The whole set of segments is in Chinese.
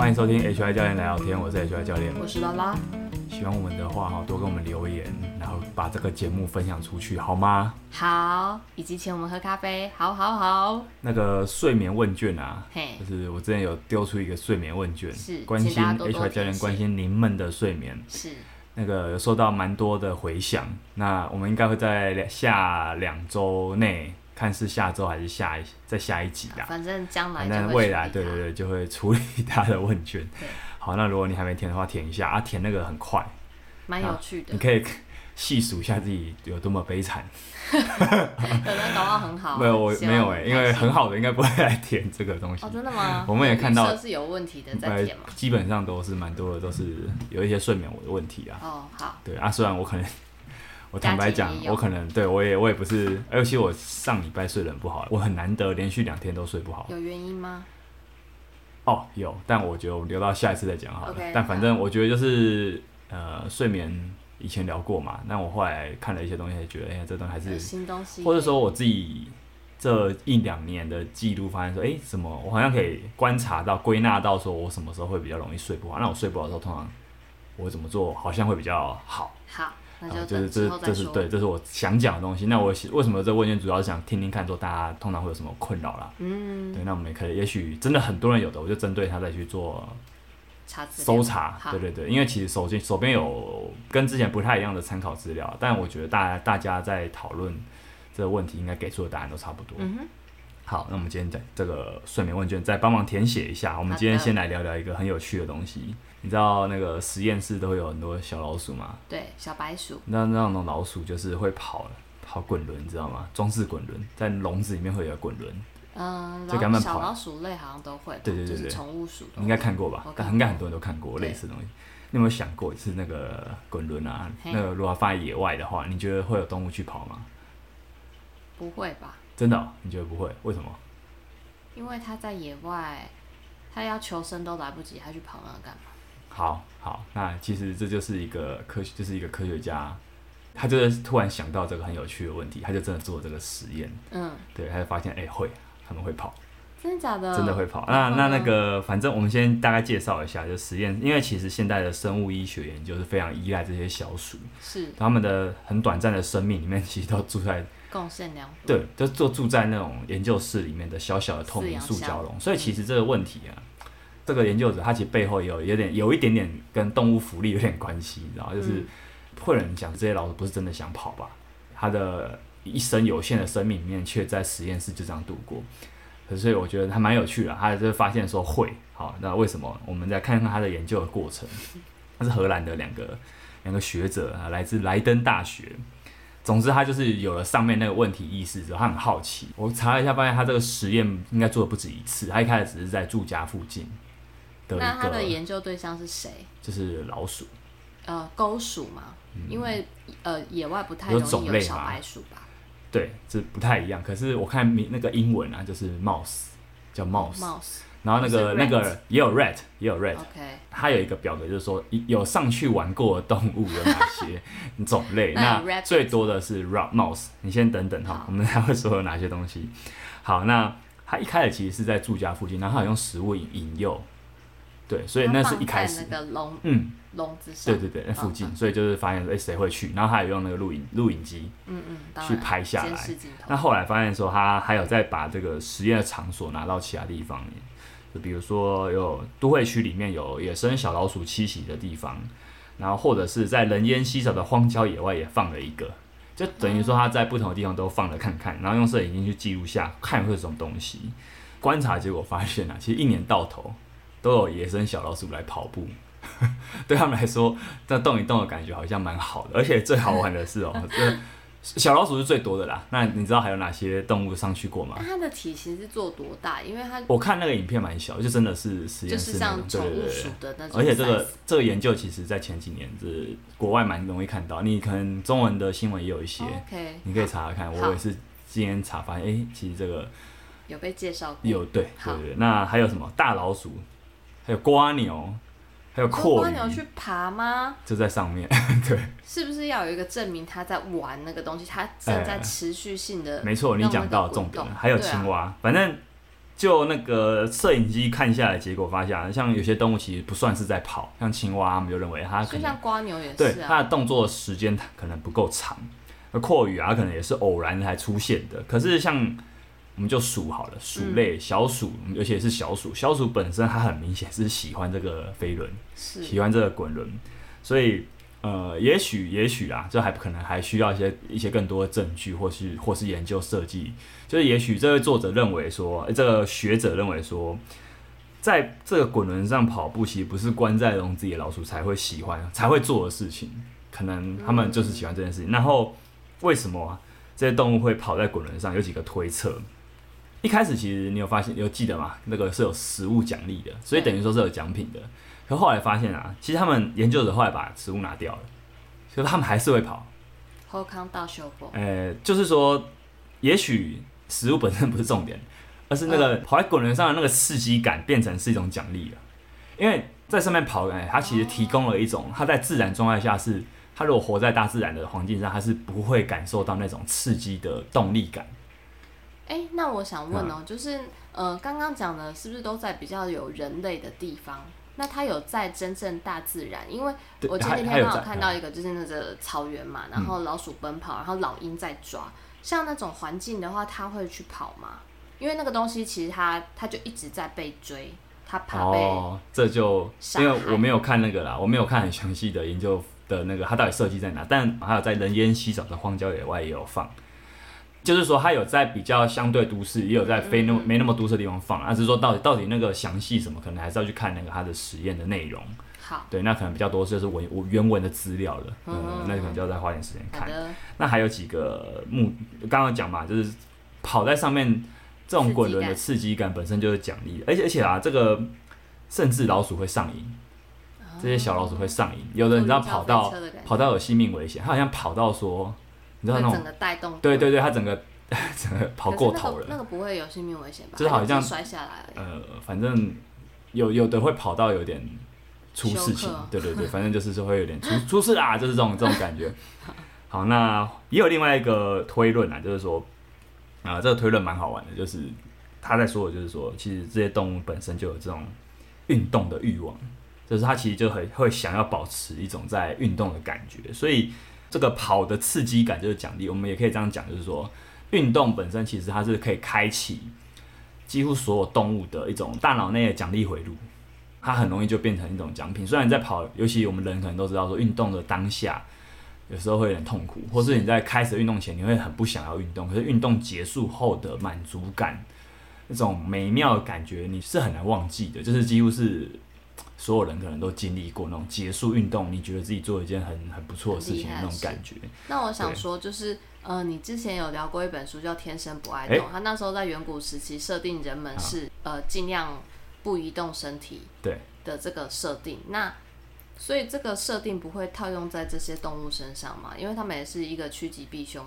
欢迎收听 HI 教练来聊天，我是 HI 教练，我是拉拉。喜欢我们的话哈，多给我们留言，然后把这个节目分享出去，好吗？好，以及请我们喝咖啡，好好好。那个睡眠问卷啊，就是我之前有丢出一个睡眠问卷，是关心多多 HY 教练关心您们的睡眠，是那个有收到蛮多的回响，那我们应该会在下两周内。看是下周还是下一再下一集啦，反正将来，反正未来对对对就会处理 他的问卷。好，那如果你还没填的话，填一下啊，填那个很快，蛮有趣的。你可以 细数一下自己有多么悲惨。可能搞到很好。没有我没有哎、欸，因为很好的应该不会来填这个东西。哦，真的吗？我们也看到是有问题的在填嘛。基本上都是蛮多的，都是有一些睡眠的问题啊。哦，好。对啊，虽然我可能。我坦白讲，我可能对我也我也不是，尤其我上礼拜睡得很不好，我很难得连续两天都睡不好。有原因吗？哦，有，但我觉得我留到下一次再讲好了。Okay, 但反正我觉得就是呃，睡眠以前聊过嘛，那我后来看了一些东西，觉得哎呀，这东西还是新东西，或者说我自己这一两年的记录，发现说，哎，什么我好像可以观察到、归纳到，说我什么时候会比较容易睡不好。那我睡不好的时候，通常我怎么做好像会比较好。好。那就、啊、就是这这是对，这是我想讲的东西。那我为什么这问卷主要是想听听看，说大家通常会有什么困扰啦？嗯，对，那我们也可以，也许真的很多人有的，我就针对他再去做查搜查。对对对，因为其实手机手边有跟之前不太一样的参考资料，但我觉得大家大家在讨论这个问题，应该给出的答案都差不多。好，那我们今天在这个睡眠问卷再帮忙填写一下。我们今天先来聊聊一个很有趣的东西。你知道那个实验室都会有很多小老鼠吗？对，小白鼠。那那种老鼠就是会跑跑滚轮，你知道吗？装置滚轮在笼子里面会有滚轮。嗯，就给他们跑。小老鼠类好像都会。对对对对。宠物鼠。你应该看过吧？应该很多人都看过类似的东西。你有没有想过，是那个滚轮啊？那个如果放在野外的话，你觉得会有动物去跑吗？不会吧？真的哦？你觉得不会？为什么？因为它在野外，它要求生都来不及，它去跑那干嘛？好好，那其实这就是一个科学，就是一个科学家，他就是突然想到这个很有趣的问题，他就真的做了这个实验。嗯，对，他就发现，哎、欸，会，他们会跑。真的假的？真的会跑。那那那个，反正我们先大概介绍一下，就实验，因为其实现代的生物医学研究是非常依赖这些小鼠，是他们的很短暂的生命里面，其实都住在贡献量。对，就就住在那种研究室里面的小小的透明塑胶笼，所以其实这个问题啊。这个研究者他其实背后有有点有一点点跟动物福利有点关系，然后就是会有人讲这些老鼠不是真的想跑吧？他的一生有限的生命里面，却在实验室就这样度过。所以我觉得还蛮有趣的，他就发现说会好，那为什么？我们再看看他的研究的过程。他是荷兰的两个两个学者啊，来自莱登大学。总之，他就是有了上面那个问题意识之后，他很好奇。我查了一下，发现他这个实验应该做的不止一次。他一开始只是在住家附近。那他的研究对象是谁？就是老鼠，呃，沟鼠嘛，嗯、因为呃，野外不太容易有小白鼠吧？对，这不太一样。可是我看那个英文啊，就是 mouse，叫。Oh, mouse. 然后那个那个也有 rat，也有 rat。OK。它有一个表格，就是说有上去玩过的动物有哪些 种类？那最多的是 rat mouse。你先等等哈，我们还会说有哪些东西。好，那他一开始其实是在住家附近，然后他有用食物引引诱。对，所以那是一开始，那个笼，嗯，笼子上，对对对，那附近，所以就是发现说，哎，谁会去？然后他也用那个录影录影机，嗯嗯，去拍下来。那后来发现说，他还有再把这个实验的场所拿到其他地方，就比如说有都会区里面有野生小老鼠栖息的地方，然后或者是在人烟稀少的荒郊野外也放了一个，就等于说他在不同的地方都放了看看，然后用摄影机去记录下看会是什么东西。观察结果发现啊，其实一年到头。都有野生小老鼠来跑步，对他们来说，这动一动的感觉好像蛮好的。而且最好玩的是哦、喔，这小老鼠是最多的啦。那你知道还有哪些动物上去过吗？它的体型是做多大？因为它我看那个影片蛮小，就真的是实验室那种，宠物鼠的那种。而且这个这个研究其实在前几年是国外蛮容易看到，你可能中文的新闻也有一些你可以查查看。我也是今天查发现，哎、欸，其实这个有被介绍过。有对对对，那还有什么大老鼠？还有瓜牛，还有阔蜗。牛去爬吗？就在上面，对。是不是要有一个证明他在玩那个东西？他正在持续性的、欸。没错，你讲到重点了。还有青蛙，啊、反正就那个摄影机看下来，结果发现，像有些动物其实不算是在跑，像青蛙，他们就认为它可能就像瓜牛也是、啊，对它的动作时间可能不够长。那蛞蝓啊，可能也是偶然才出现的。可是像我们就鼠好了，鼠类、嗯、小鼠，而且是小鼠，小鼠本身它很明显是喜欢这个飞轮，喜欢这个滚轮，所以呃，也许也许啊，这还可能还需要一些一些更多的证据，或是或是研究设计。就是也许这位作者认为说，欸、这个学者认为说，在这个滚轮上跑步，其实不是关在笼子里的老鼠才会喜欢才会做的事情，可能他们就是喜欢这件事情，然后。为什么这些动物会跑在滚轮上？有几个推测。一开始其实你有发现，有记得吗？那个是有食物奖励的，所以等于说是有奖品的。可后来发现啊，其实他们研究者后来把食物拿掉了，所以他们还是会跑。后康大修补。呃，就是说，也许食物本身不是重点，而是那个跑在滚轮上的那个刺激感变成是一种奖励了。因为在上面跑，哎，它其实提供了一种，它在自然状态下是。它如果活在大自然的环境上，它是不会感受到那种刺激的动力感。哎、欸，那我想问哦、就是呃，刚刚讲的是不是都在比较有人类的地方？那它有在真正大自然？因为我前几天刚好看到一个，就是那个草原嘛，然后老鼠奔跑，然后老鹰在抓。嗯、像那种环境的话，它会去跑吗？因为那个东西其实它它就一直在被追，它怕被哦，这就因为我没有看那个啦，我没有看很详细的研究。的那个它到底设计在哪？但还有在人烟稀少的荒郊野外也有放，就是说它有在比较相对都市，也有在非那么没那么都市的地方放。而、啊、是说到底到底那个详细什么，可能还是要去看那个它的实验的内容。好，对，那可能比较多就是文原文的资料了。嗯，嗯，那可能就要再花点时间看。那还有几个目，刚刚讲嘛，就是跑在上面这种滚轮的刺激感本身就是奖励，而且而且啊，这个甚至老鼠会上瘾。这些小老鼠会上瘾，有的你知道跑到跑到有性命危险，它好像跑到说，你知道那种整个带动，对对对，它整个 整个跑过头了。那个不会有性命危险吧？就是好像摔下来了。呃，反正有有的会跑到有点出事情，对对对，反正就是说会有点出 出事啊，就是这种这种感觉。好，那也有另外一个推论啊，就是说啊、呃，这个推论蛮好玩的，就是他在说的就是说，其实这些动物本身就有这种运动的欲望。就是他其实就很会想要保持一种在运动的感觉，所以这个跑的刺激感就是奖励。我们也可以这样讲，就是说运动本身其实它是可以开启几乎所有动物的一种大脑内的奖励回路，它很容易就变成一种奖品。虽然你在跑，尤其我们人可能都知道说运动的当下有时候会有点痛苦，或是你在开始运动前你会很不想要运动，可是运动结束后的满足感，那种美妙的感觉你是很难忘记的，就是几乎是。所有人可能都经历过那种结束运动，你觉得自己做一件很很不错的事情的那种感觉。那我想说，就是呃，你之前有聊过一本书叫《天生不爱动》，他那时候在远古时期设定人们是、啊、呃尽量不移动身体对的这个设定。那所以这个设定不会套用在这些动物身上嘛？因为他们也是一个趋吉避凶，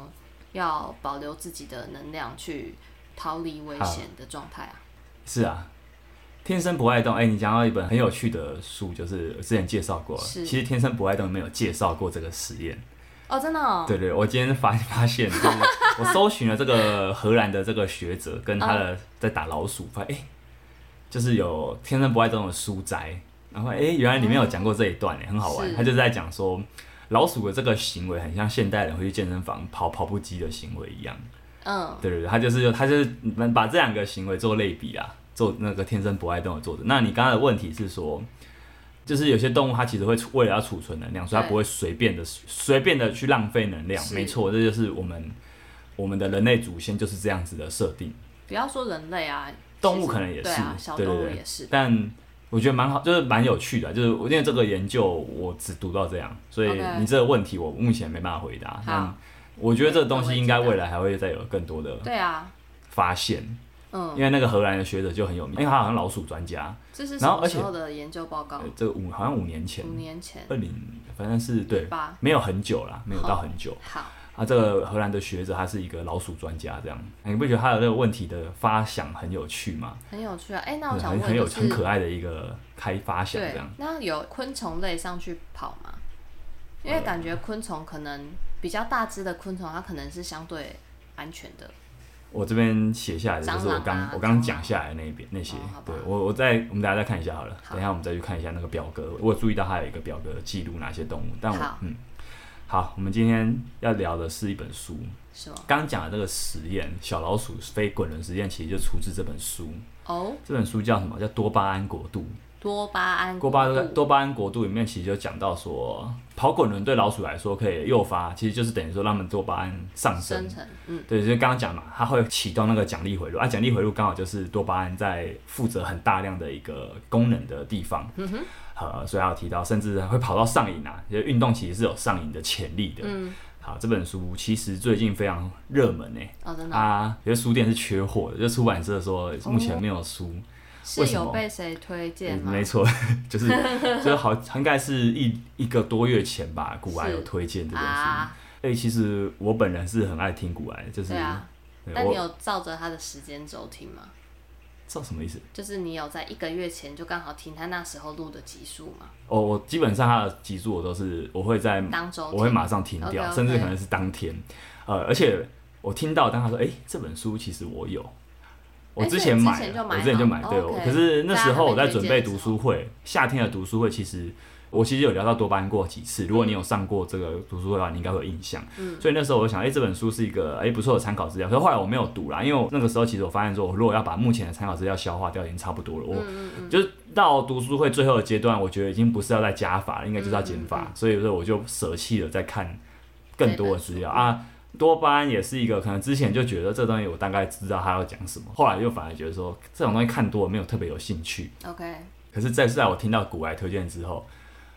要保留自己的能量去逃离危险的状态啊。是啊。天生不爱动，哎、欸，你讲到一本很有趣的书，就是之前介绍过。其实天生不爱动没有介绍过这个实验。哦，真的、哦。对，对对，我今天发发现，就是我搜寻了这个荷兰的这个学者跟他的在打老鼠，发现哎，就是有天生不爱动的书摘，然后哎、欸，原来里面有讲过这一段，哎，很好玩。他就是在讲说，老鼠的这个行为很像现代人会去健身房跑跑步机的行为一样。嗯。对对对，他就是他就是能把这两个行为做类比啊。做那个天生不爱动的作者，那你刚刚的问题是说，就是有些动物它其实会为了要储存能量，所以它不会随便的随便的去浪费能量。没错，这就是我们我们的人类祖先就是这样子的设定。不要说人类啊，动物可能也是，对啊，小动物也是。但我觉得蛮好，就是蛮有趣的，就是因为这个研究我只读到这样，所以你这个问题我目前没办法回答。但我觉得这个东西应该未来还会再有更多的对啊发现。嗯，因为那个荷兰的学者就很有名，因为他好像老鼠专家。这是什么时候的研究报告？这个五好像五年前。五年前。二零，反正是对，没有很久啦，没有到很久。好。啊，这个荷兰的学者他是一个老鼠专家，这样，你不觉得他的那个问题的发想很有趣吗？很有趣啊！哎、欸，那我想问、就是，很有很可爱的一个开发想，这样。那有昆虫类上去跑吗？因为感觉昆虫可能比较大只的昆虫，它可能是相对安全的。我这边写下来的就是我刚、啊、我刚刚讲下来的那边那些，哦、对我我再我们大家再看一下好了，好等一下我们再去看一下那个表格。我有注意到它有一个表格记录哪些动物，但我嗯，好，我们今天要聊的是一本书？刚刚讲的这个实验，小老鼠飞滚轮实验，其实就出自这本书哦。这本书叫什么？叫多巴胺国度。多巴胺多巴多巴胺国度里面其实就讲到说，跑滚轮对老鼠来说可以诱发，其实就是等于说让他们多巴胺上升。嗯，对，就刚刚讲嘛，它会启动那个奖励回路啊，奖励回路刚好就是多巴胺在负责很大量的一个功能的地方。嗯哼，呃，所以还有提到，甚至会跑到上瘾啊，因为运动其实是有上瘾的潜力的。嗯，好，这本书其实最近非常热门呢。哦，真的啊，有些书店是缺货的，就出版社说目前没有书。是有被谁推荐吗？嗯、没错，就是 就是好，应该是一一个多月前吧。古玩有推荐这本书。哎、啊欸，其实我本人是很爱听古玩，就是。对啊。对但你有照着他的时间轴听吗？照什么意思？就是你有在一个月前就刚好听他那时候录的集数吗？哦，我基本上他的集数我都是我会在当周，我会马上停掉，okay, okay 甚至可能是当天。呃，而且我听到当他说，哎、欸，这本书其实我有。我之前买，我之前就买，对。可是那时候我在准备读书会，夏天的读书会，其实我其实有聊到多巴胺过几次。如果你有上过这个读书会的话，你应该会有印象。所以那时候我就想，哎，这本书是一个哎不错的参考资料。可是后来我没有读啦，因为我那个时候其实我发现说，我如果要把目前的参考资料消化掉，已经差不多了。我就是到读书会最后的阶段，我觉得已经不是要再加法了，应该就是要减法。所以说我就舍弃了再看更多的资料啊。多巴胺也是一个，可能之前就觉得这东西我大概知道他要讲什么，后来又反而觉得说这种东西看多了没有特别有兴趣。OK。可是在在我听到古埃推荐之后，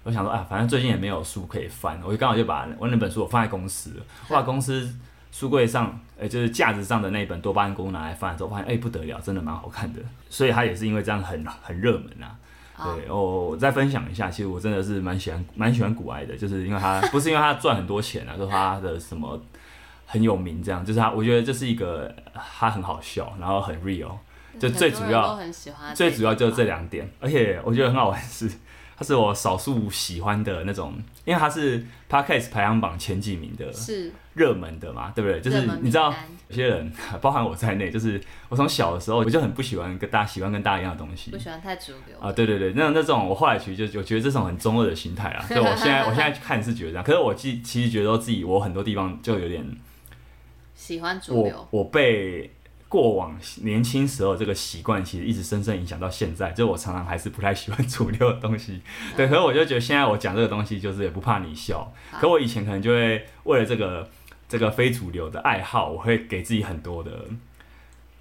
我想说啊，反正最近也没有书可以翻，我就刚好就把我那本书我放在公司了，我把公司书柜上，哎，就是架子上的那本多巴胺功能拿来翻的时候，发现哎不得了，真的蛮好看的。所以它也是因为这样很很热门啊。对，我我再分享一下，其实我真的是蛮喜欢蛮喜欢古埃的，就是因为他不是因为他赚很多钱啊，就是他的什么。很有名，这样就是他，我觉得这是一个他很好笑，然后很 real，就最主要，最主要就是这两点，而且我觉得很好玩是，他是我少数喜欢的那种，因为他是 Podcast 排行榜前几名的，是。热门的嘛，对不对？就是你知道有些人，包含我在内，就是我从小的时候我就很不喜欢跟大家喜欢跟大家一样的东西，不喜欢太主流。啊，对对对，那那种我后来其实就我觉得这种很中二的心态啊，所以我现在我现在看是觉得这样，可是我其其实觉得自己我很多地方就有点。喜欢主流，我我被过往年轻时候这个习惯，其实一直深深影响到现在。就我常常还是不太喜欢主流的东西，嗯、对。可是我就觉得现在我讲这个东西，就是也不怕你笑。可我以前可能就会为了这个这个非主流的爱好，我会给自己很多的，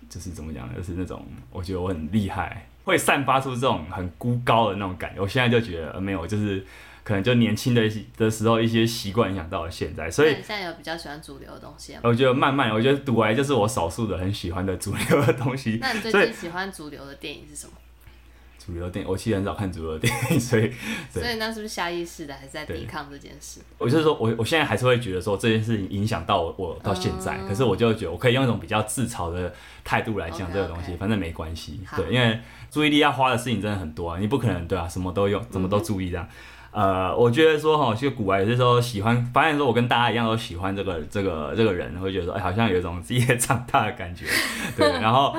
就是怎么讲，就是那种我觉得我很厉害，会散发出这种很孤高的那种感觉。我现在就觉得没有，就是。可能就年轻的的时候一些习惯影响到了现在，所以你现在有比较喜欢主流的东西吗？我觉得慢慢，我觉得赌来就是我少数的很喜欢的主流的东西。那你最近喜欢主流的电影是什么？主流电影，我其实很少看主流电影，所以 所以那是不是下意识的还是在抵抗这件事？我就是说我我现在还是会觉得说这件事情影响到我，我到现在，嗯、可是我就觉得我可以用一种比较自嘲的态度来讲这个东西，okay, okay. 反正没关系。对，因为注意力要花的事情真的很多啊，你不可能对啊，什么都用，怎么都注意这样。嗯呃，我觉得说哈，其实股癌有些时候喜欢，发现说我跟大家一样都喜欢这个这个这个人，会觉得说，哎，好像有一种自己也长大的感觉，对。然后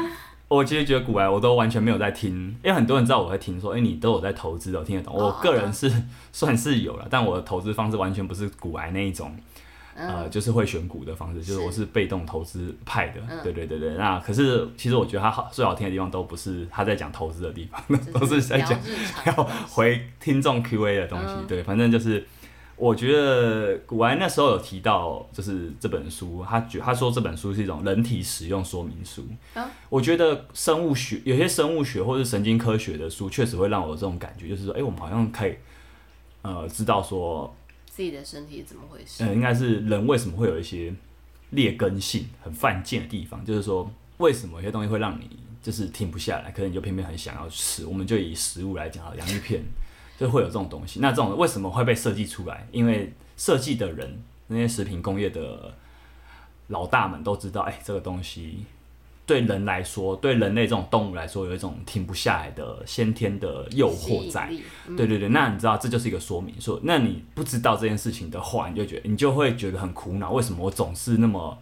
我其实觉得股癌我都完全没有在听，因为很多人知道我在听，说，哎，你都有在投资的，听得懂。我个人是算是有了，但我的投资方式完全不是股癌那一种。呃，就是会选股的方式，就是我是被动投资派的，对对对对。那可是其实我觉得他好最好听的地方都不是他在讲投资的地方，都是在讲要回听众 Q&A 的东西。对，反正就是我觉得古玩那时候有提到，就是这本书，他觉他说这本书是一种人体使用说明书。我觉得生物学有些生物学或是神经科学的书，确实会让我有这种感觉，就是说，哎，我们好像可以呃知道说。自己的身体怎么回事？嗯，应该是人为什么会有一些劣根性很犯贱的地方，就是说为什么有些东西会让你就是停不下来，可能你就偏偏很想要吃。我们就以食物来讲啊，洋芋片就会有这种东西。那这种为什么会被设计出来？因为设计的人那些食品工业的老大们都知道，哎，这个东西。对人来说，对人类这种动物来说，有一种停不下来的先天的诱惑在。嗯、对对对，那你知道这就是一个说明。说，那你不知道这件事情的话，你就觉得你就会觉得很苦恼。为什么我总是那么，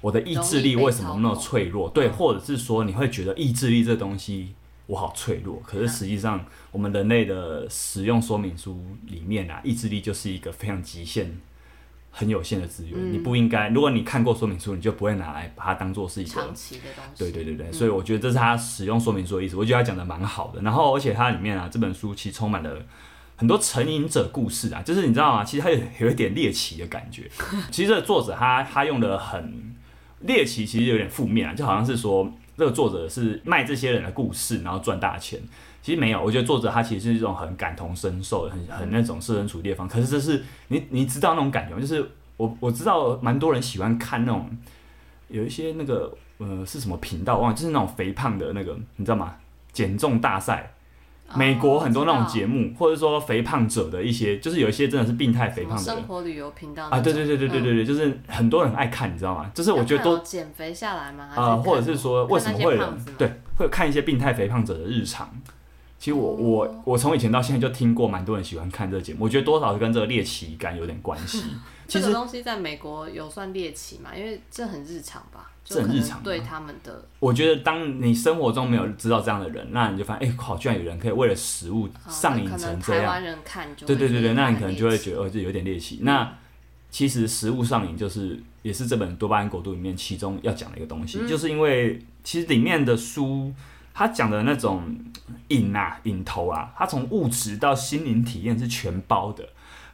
我的意志力为什么那么脆弱？对，或者是说你会觉得意志力这东西我好脆弱，可是实际上我们人类的使用说明书里面啊，意志力就是一个非常极限。很有限的资源，嗯、你不应该。如果你看过说明书，你就不会拿来把它当做是一个长期的东西。对对对对，嗯、所以我觉得这是他使用说明书的意思。我觉得他讲的蛮好的。然后，而且它里面啊，这本书其实充满了很多成瘾者故事啊，就是你知道吗？其实它有有一点猎奇的感觉。其实这个作者他他用的很猎奇，其实有点负面啊，就好像是说这个作者是卖这些人的故事，然后赚大钱。其实没有，我觉得作者他其实是一种很感同身受、很很那种设身处地的方。可是这是你你知道那种感觉吗？就是我我知道蛮多人喜欢看那种有一些那个呃是什么频道忘了，就是那种肥胖的那个，你知道吗？减重大赛，美国很多那种节目，或者说肥胖者的一些，就是有一些真的是病态肥胖的生活旅游频道啊，对对对对对对对，就是很多人爱看，你知道吗？就是我觉得都减肥下来吗？啊，或者是说为什么会有人对会看一些病态肥胖者的日常？其实我我我从以前到现在就听过蛮多人喜欢看这个节目，我觉得多少是跟这个猎奇感有点关系。其实这个东西在美国有算猎奇嘛？因为这很日常吧？这很日常。对他们的，我觉得当你生活中没有知道这样的人，那你就发现，哎，好，居然有人可以为了食物上瘾成这样。台湾人看就对对对对，那你可能就会觉得哦，这有点猎奇。那其实食物上瘾就是也是这本多巴胺国度里面其中要讲的一个东西，就是因为其实里面的书。他讲的那种瘾啊，瘾头啊，它从物质到心灵体验是全包的，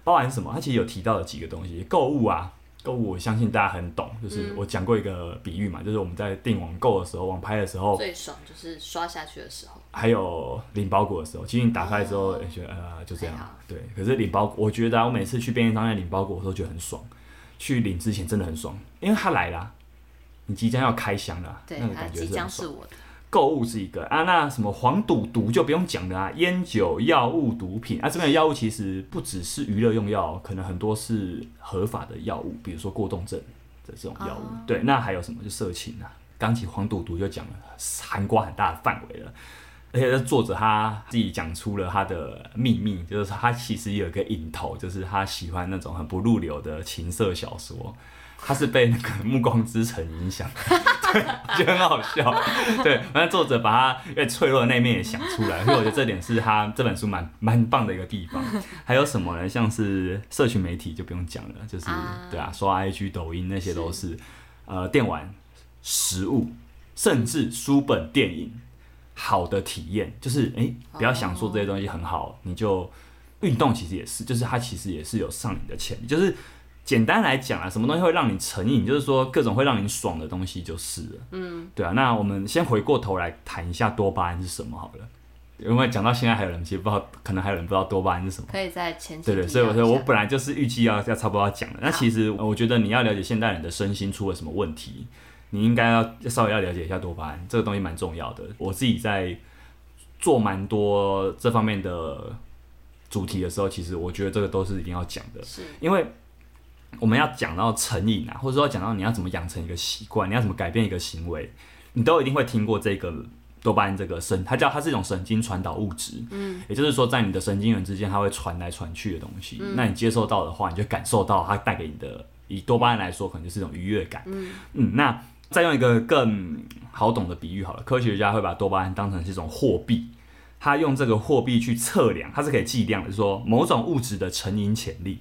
包含什么？它其实有提到的几个东西，购物啊，购物，我相信大家很懂，就是我讲过一个比喻嘛，就是我们在订网购的时候，网拍的时候，最爽就是刷下去的时候，还有领包裹的时候，其实你打开之后，哎，觉得呃就这样，对。可是领包裹，我觉得我每次去便利商店领包裹，的时候觉得很爽，去领之前真的很爽，因为它来了，你即将要开箱了，对，那个感觉即将是我的。购物是一个啊，那什么黄赌毒就不用讲了啊，烟酒、药物、毒品啊，这边的药物其实不只是娱乐用药，可能很多是合法的药物，比如说过动症的这种药物。啊、对，那还有什么？就色情啊。刚起黄赌毒就讲了，涵盖很大的范围了，而且这作者他自己讲出了他的秘密，就是他其实有一个瘾头，就是他喜欢那种很不入流的情色小说。他是被那个《暮光之城》影响，对，就很好笑。对，反正作者把他越脆弱的那一面也想出来，所以我觉得这点是他这本书蛮蛮棒的一个地方。还有什么呢？像是社群媒体就不用讲了，就是对啊，刷 IG、抖音那些都是，呃，电玩、食物，甚至书本、电影，好的体验，就是哎、欸，不要想说这些东西很好，你就运动其实也是，就是它其实也是有上瘾的潜力，就是。简单来讲啊，什么东西会让你成瘾？就是说各种会让你爽的东西就是了。嗯，对啊。那我们先回过头来谈一下多巴胺是什么好了，因为讲到现在还有人其实不知道，可能还有人不知道多巴胺是什么。可以在前对对，所以我说我本来就是预计要要差不多要讲的。那其实我觉得你要了解现代人的身心出了什么问题，你应该要稍微要了解一下多巴胺这个东西蛮重要的。我自己在做蛮多这方面的主题的时候，其实我觉得这个都是一定要讲的，是因为。我们要讲到成瘾啊，或者说讲到你要怎么养成一个习惯，你要怎么改变一个行为，你都一定会听过这个多巴胺这个神，它叫它是一种神经传导物质，嗯，也就是说在你的神经元之间，它会传来传去的东西。嗯，那你接受到的话，你就感受到它带给你的，以多巴胺来说，可能就是一种愉悦感。嗯嗯，那再用一个更好懂的比喻好了，科学家会把多巴胺当成是一种货币，他用这个货币去测量，它是可以计量的，就是说某种物质的成瘾潜力。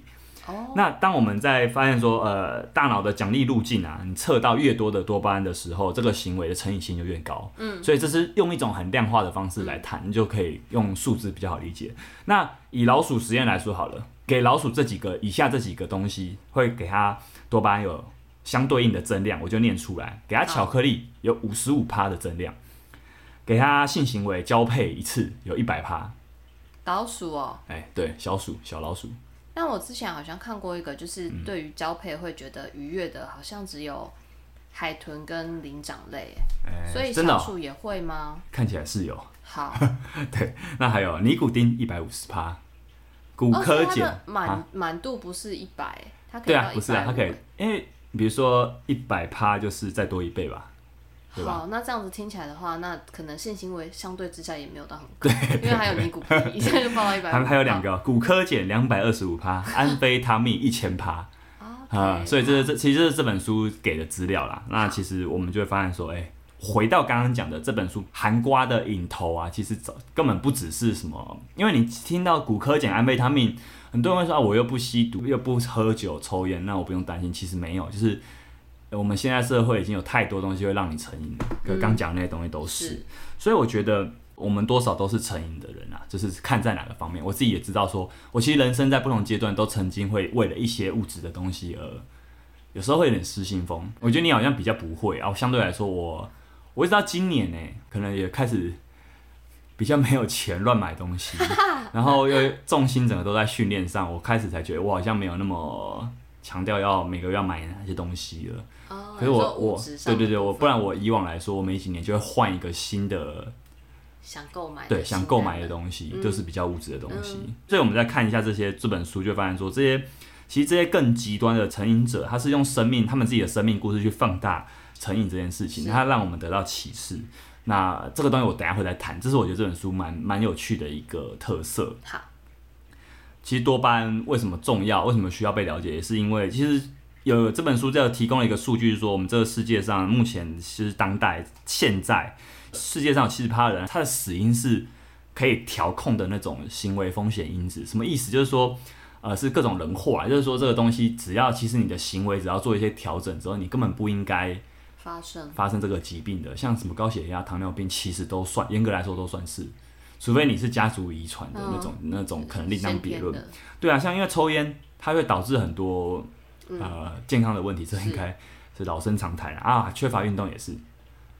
那当我们在发现说，呃，大脑的奖励路径啊，你测到越多的多巴胺的时候，这个行为的成瘾性就越高。嗯，所以这是用一种很量化的方式来谈，你就可以用数字比较好理解。那以老鼠实验来说好了，给老鼠这几个以下这几个东西，会给它多巴胺有相对应的增量，我就念出来。给它巧克力有五十五趴的增量，给它性行为交配一次有一百趴。老鼠哦，哎，对，小鼠，小老鼠。但我之前好像看过一个，就是对于交配会觉得愉悦的，好像只有海豚跟灵长类，欸、所以小鼠也会吗？看起来是有。好，对，那还有尼古丁一百五十趴，骨科碱满满度不是一百，它可以对啊，不是啊，它可以，因为比如说一百趴就是再多一倍吧。好，那这样子听起来的话，那可能性行为相对之下也没有到很高，对，因为还有尼古丁，一下就爆到一百。还还有两个，骨科碱两百二十五趴，安非他命一千趴。啊，啊，所以这这其实这是这本书给的资料啦。那其实我们就会发现说，哎、欸，回到刚刚讲的这本书，含瓜的瘾头啊，其实早根本不只是什么，因为你听到骨科碱、安非他命，很多人会说啊，我又不吸毒，又不喝酒抽烟，那我不用担心。其实没有，就是我们现在社会已经有太多东西会让你成瘾了，可刚讲那些东西都是，是。所以我觉得。我们多少都是成瘾的人啊，就是看在哪个方面。我自己也知道说，说我其实人生在不同阶段都曾经会为了一些物质的东西而，有时候会有点失心疯。我觉得你好像比较不会啊，相对来说我，我一直到今年呢，可能也开始比较没有钱乱买东西，然后又重心整个都在训练上，我开始才觉得我好像没有那么强调要每个月要买哪些东西了。哦，可是我我对对对，我不然我以往来说，我每几年就会换一个新的。想购买对想购买的东西，嗯、就是比较物质的东西。嗯、所以我们再看一下这些这本书，就发现说，这些其实这些更极端的成瘾者，他是用生命他们自己的生命故事去放大成瘾这件事情，他让我们得到启示。那这个东西我等下会来谈，这是我觉得这本书蛮蛮有趣的一个特色。好，其实多巴胺为什么重要，为什么需要被了解，也是因为其实有这本书这提供了一个数据，就是说我们这个世界上目前是当代现在。世界上有七十趴人，他的死因是可以调控的那种行为风险因子。什么意思？就是说，呃，是各种人祸啊。就是说，这个东西只要其实你的行为只要做一些调整之后，你根本不应该发生发生这个疾病的。像什么高血压、糖尿病，其实都算严格来说都算是，除非你是家族遗传的那种，嗯、那种可能另当别论。对啊，像因为抽烟，它会导致很多呃健康的问题，这应该是老生常谈啊。缺乏运动也是。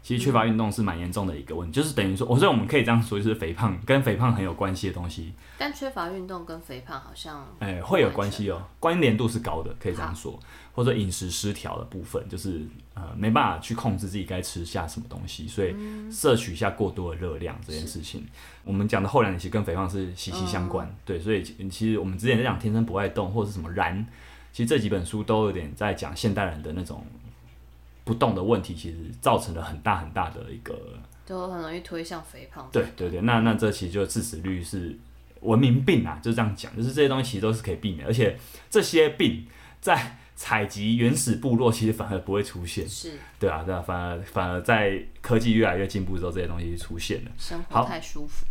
其实缺乏运动是蛮严重的一个问题，就是等于说，我说我们可以这样说，就是肥胖跟肥胖很有关系的东西。但缺乏运动跟肥胖好像，哎、欸，会有关系哦，关联度是高的，可以这样说。或者饮食失调的部分，就是呃没办法去控制自己该吃下什么东西，所以摄取下过多的热量这件事情，我们讲的后两点其实跟肥胖是息息相关。对，所以其实我们之前在讲天生不爱动或者是什么燃，其实这几本书都有点在讲现代人的那种。不动的问题其实造成了很大很大的一个，就很容易推向肥胖。对对对，那那这其实就致死率是文明病啊，就这样讲，就是这些东西其实都是可以避免，而且这些病在采集原始部落其实反而不会出现，是，对啊，对啊，反而反而在科技越来越进步之后，这些东西出现了，生活太舒服，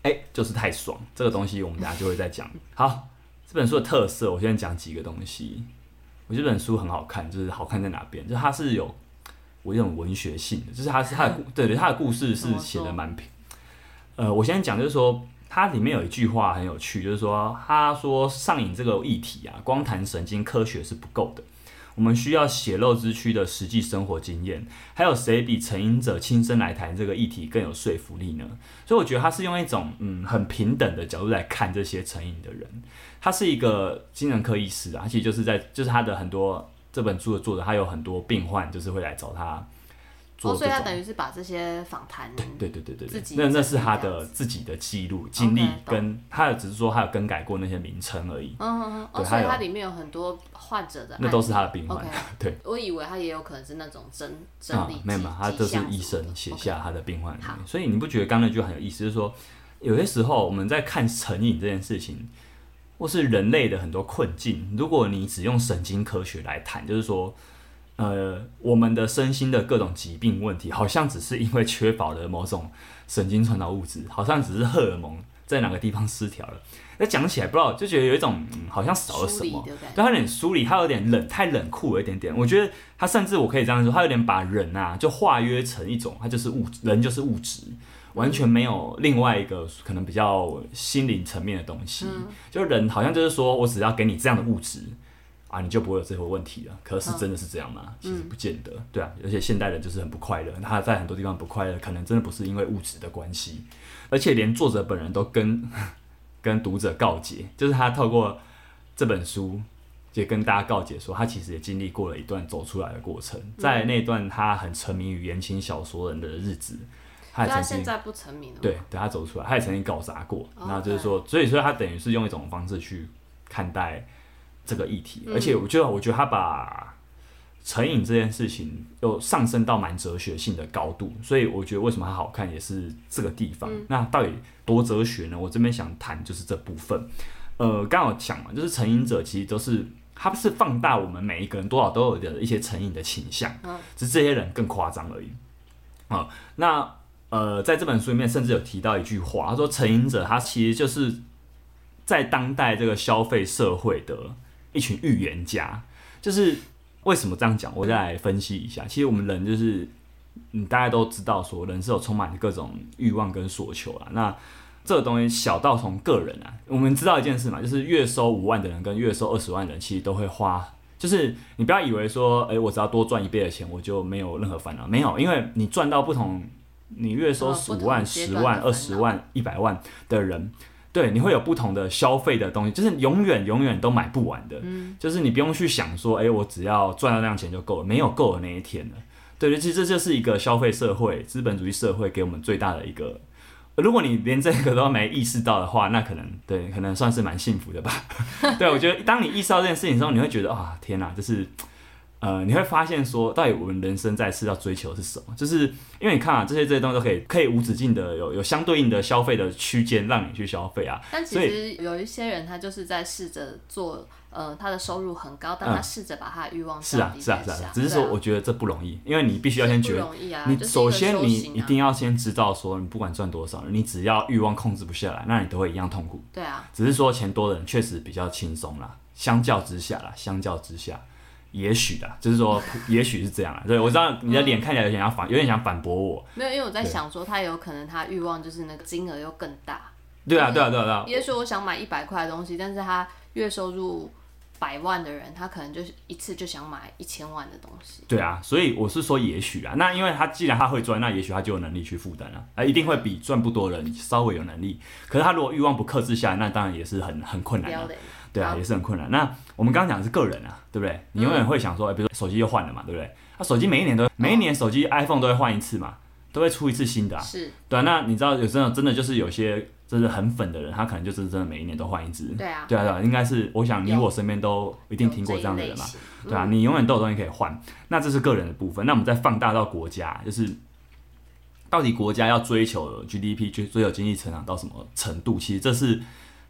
哎、欸，就是太爽，这个东西我们等下就会再讲。好，这本书的特色，我先讲几个东西。我觉得这本书很好看，就是好看在哪边？就是它是有我一种文学性的，就是它是它的故，对对，它的故事是写的蛮平。呃，我先讲就是说，它里面有一句话很有趣，就是说，他说上瘾这个议题啊，光谈神经科学是不够的，我们需要血肉之躯的实际生活经验。还有谁比成瘾者亲身来谈这个议题更有说服力呢？所以我觉得他是用一种嗯很平等的角度来看这些成瘾的人。他是一个精神科医师啊，其实就是在就是他的很多这本书的作者，他有很多病患，就是会来找他做。哦，所以他等于是把这些访谈，对对对对对，那那是他的自己的记录经历，跟他只是说他有更改过那些名称而已。嗯嗯嗯。哦，所以他里面有很多患者的，那都是他的病患。对，我以为他也有可能是那种真真理，没有嘛，他就是医生写下他的病患。所以你不觉得刚那句很有意思？就是说，有些时候我们在看成瘾这件事情。或是人类的很多困境，如果你只用神经科学来谈，就是说，呃，我们的身心的各种疾病问题，好像只是因为缺乏了某种神经传导物质，好像只是荷尔蒙在哪个地方失调了。那讲起来，不知道就觉得有一种、嗯、好像少了什么，对，他有点疏离，他有点冷，太冷酷了一点点。我觉得他甚至我可以这样说，他有点把人啊就化约成一种，他就是物，人就是物质。完全没有另外一个可能比较心灵层面的东西，嗯、就人好像就是说我只要给你这样的物质啊，你就不会有这个问题了。可是真的是这样吗？嗯、其实不见得，对啊。而且现代人就是很不快乐，他在很多地方不快乐，可能真的不是因为物质的关系。而且连作者本人都跟跟读者告解，就是他透过这本书就跟大家告解说，他其实也经历过了一段走出来的过程，在那段他很沉迷于言情小说人的日子。他，他现在不沉迷了。对，等他走出来，他也曾经搞砸过。然后就是说，所以说他等于是用一种方式去看待这个议题。而且我觉得，我觉得他把成瘾这件事情又上升到蛮哲学性的高度。所以我觉得为什么它好看，也是这个地方。那到底多哲学呢？我这边想谈就是这部分。呃，刚好讲嘛，就是成瘾者其实都是它是放大我们每一个人多少都有的一些成瘾的倾向，嗯，只是这些人更夸张而已。啊、嗯，那呃，在这本书里面甚至有提到一句话，他说成瘾者他其实就是在当代这个消费社会的一群预言家。就是为什么这样讲，我再来分析一下。其实我们人就是，你大家都知道，说人是有充满各种欲望跟所求啊。那这个东西小到从个人啊，我们知道一件事嘛，就是月收五万的人跟月收二十万的人，其实都会花。就是你不要以为说，哎、欸，我只要多赚一倍的钱，我就没有任何烦恼。没有，因为你赚到不同，你月收十五万、十万、二十万、一百万的人，对，你会有不同的消费的东西，就是永远永远都买不完的。嗯，就是你不用去想说，哎、欸，我只要赚到那样钱就够了，没有够的那一天了。对，其实这就是一个消费社会、资本主义社会给我们最大的一个。如果你连这个都没意识到的话，那可能对，可能算是蛮幸福的吧。对，我觉得当你意识到这件事情之后，你会觉得啊，天哪，就是呃，你会发现说，到底我们人生在世要追求的是什么？就是因为你看啊，这些这些东西都可以可以无止境的有有相对应的消费的区间让你去消费啊。但其实有一些人他就是在试着做。呃，他的收入很高，但他试着把他的欲望、嗯、是啊，是啊，是啊，只是说我觉得这不容易，因为你必须要先觉得，啊、你首先你一定要先知道说，你不管赚多少，你只要欲望控制不下来，那你都会一样痛苦。对啊，只是说钱多的人确实比较轻松啦，相较之下啦，相较之下，也许的，就是说，也许是这样啊。对，我知道你的脸看起来有点要反，有点想反驳我。没有，因为我在想说，他有可能他欲望就是那个金额又更大。对啊，对啊，对啊，对啊。也许我想买一百块的东西，但是他月收入。百万的人，他可能就是一次就想买一千万的东西。对啊，所以我是说，也许啊，那因为他既然他会赚，那也许他就有能力去负担了，啊，一定会比赚不多的人稍微有能力。可是他如果欲望不克制下来，那当然也是很很困难的。对啊，也是很困难。那我们刚刚讲的是个人啊，对不对？你永远会想说，哎，比如说手机又换了嘛，对不对？那手机每一年都每一年手机 iPhone 都会换一次嘛，都会出一次新的啊。是。对啊，那你知道有真的真的就是有些。这是很粉的人，他可能就是真的每一年都换一只。对啊，对啊，对啊，应该是我想你我身边都一定听过这样的人嘛，对啊，你永远都有东西可以换。那这是个人的部分，那我们再放大到国家，就是到底国家要追求 GDP，追追求经济成长到什么程度？其实这是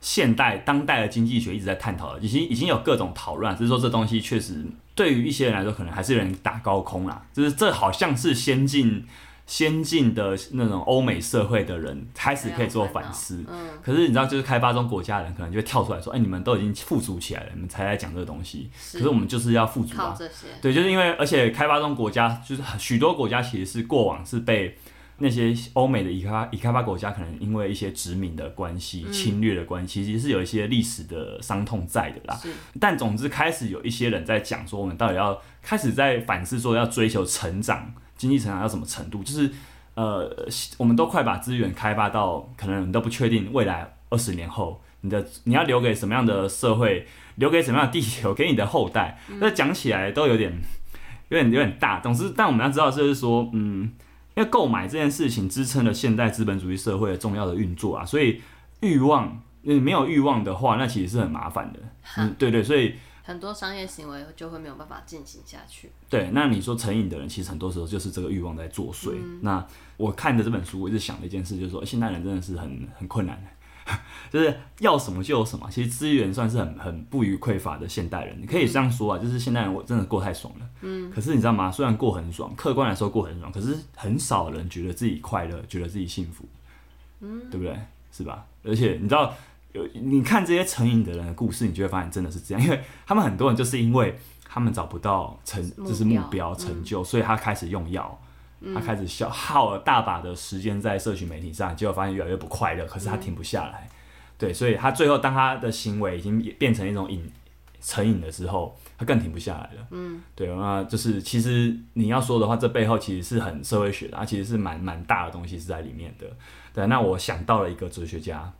现代当代的经济学一直在探讨的，已经已经有各种讨论，只是说这东西确实对于一些人来说，可能还是有人打高空啦，就是这好像是先进。先进的那种欧美社会的人开始可以做反思，嗯，可是你知道，就是开发中国家的人可能就会跳出来说，哎、欸，你们都已经富足起来了，你们才来讲这个东西。可是我们就是要富足啊，对，就是因为而且开发中国家就是许多国家其实是过往是被那些欧美的已开已开发国家可能因为一些殖民的关系、侵略的关系，其实是有一些历史的伤痛在的啦。但总之开始有一些人在讲说，我们到底要开始在反思说要追求成长。经济成长到什么程度？就是，呃，我们都快把资源开发到，可能你都不确定未来二十年后，你的你要留给什么样的社会，留给什么样的地球给你的后代。那讲起来都有点，有点有点大。总之，但我们要知道，就是说，嗯，因为购买这件事情支撑了现代资本主义社会的重要的运作啊，所以欲望，你没有欲望的话，那其实是很麻烦的。嗯，对对，所以。很多商业行为就会没有办法进行下去。对，那你说成瘾的人，其实很多时候就是这个欲望在作祟。嗯、那我看的这本书，我一直想的一件事，就是说，现代人真的是很很困难的，就是要什么就有什么。其实资源算是很很不予匮乏的现代人，你可以这样说啊，就是现代人我真的过太爽了。嗯。可是你知道吗？虽然过很爽，客观来说过很爽，可是很少人觉得自己快乐，觉得自己幸福。嗯。对不对？是吧？而且你知道。有你看这些成瘾的人的故事，你就会发现真的是这样，因为他们很多人就是因为他们找不到成就是目标成就，所以他开始用药，他开始消耗了大把的时间在社群媒体上，结果发现越来越不快乐，可是他停不下来，对，所以他最后当他的行为已经变成一种瘾成瘾的时候，他更停不下来了，嗯，对，那就是其实你要说的话，这背后其实是很社会学的，它其实是蛮蛮大的东西是在里面的，对，那我想到了一个哲学家。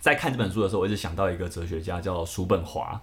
在看这本书的时候，我一直想到一个哲学家叫叔本华。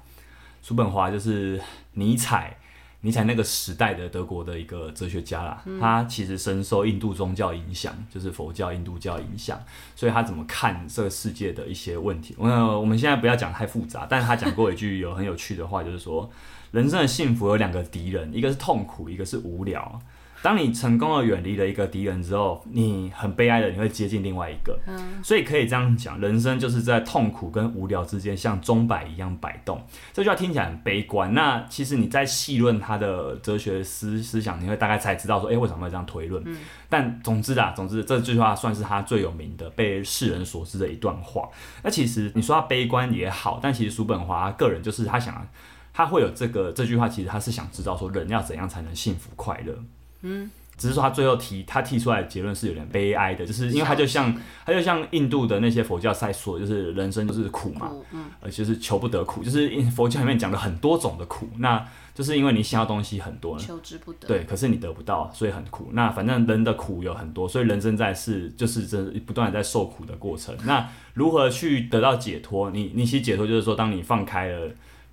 叔本华就是尼采，尼采那个时代的德国的一个哲学家啦。嗯、他其实深受印度宗教影响，就是佛教、印度教影响，所以他怎么看这个世界的一些问题？我我们现在不要讲太复杂，但是他讲过一句有很有趣的话，就是说，人生的幸福有两个敌人，一个是痛苦，一个是无聊。当你成功的远离了一个敌人之后，你很悲哀的，你会接近另外一个。嗯，所以可以这样讲，人生就是在痛苦跟无聊之间，像钟摆一样摆动。这句话听起来很悲观。那其实你在细论他的哲学思思想，你会大概才知道说，哎，为什么会这样推论？嗯，但总之啊，总之这句话算是他最有名的、被世人所知的一段话。那其实你说他悲观也好，但其实叔本华个人就是他想，他会有这个这句话，其实他是想知道说，人要怎样才能幸福快乐。嗯，只是说他最后提他提出来的结论是有点悲哀的，就是因为他就像他就像印度的那些佛教在说，就是人生就是苦嘛，嗯，而且是求不得苦，就是佛教里面讲了很多种的苦，那就是因为你想要东西很多，求之不得，对，可是你得不到，所以很苦。那反正人的苦有很多，所以人生在世就是这不断的在受苦的过程。那如何去得到解脱？你你其实解脱就是说，当你放开了。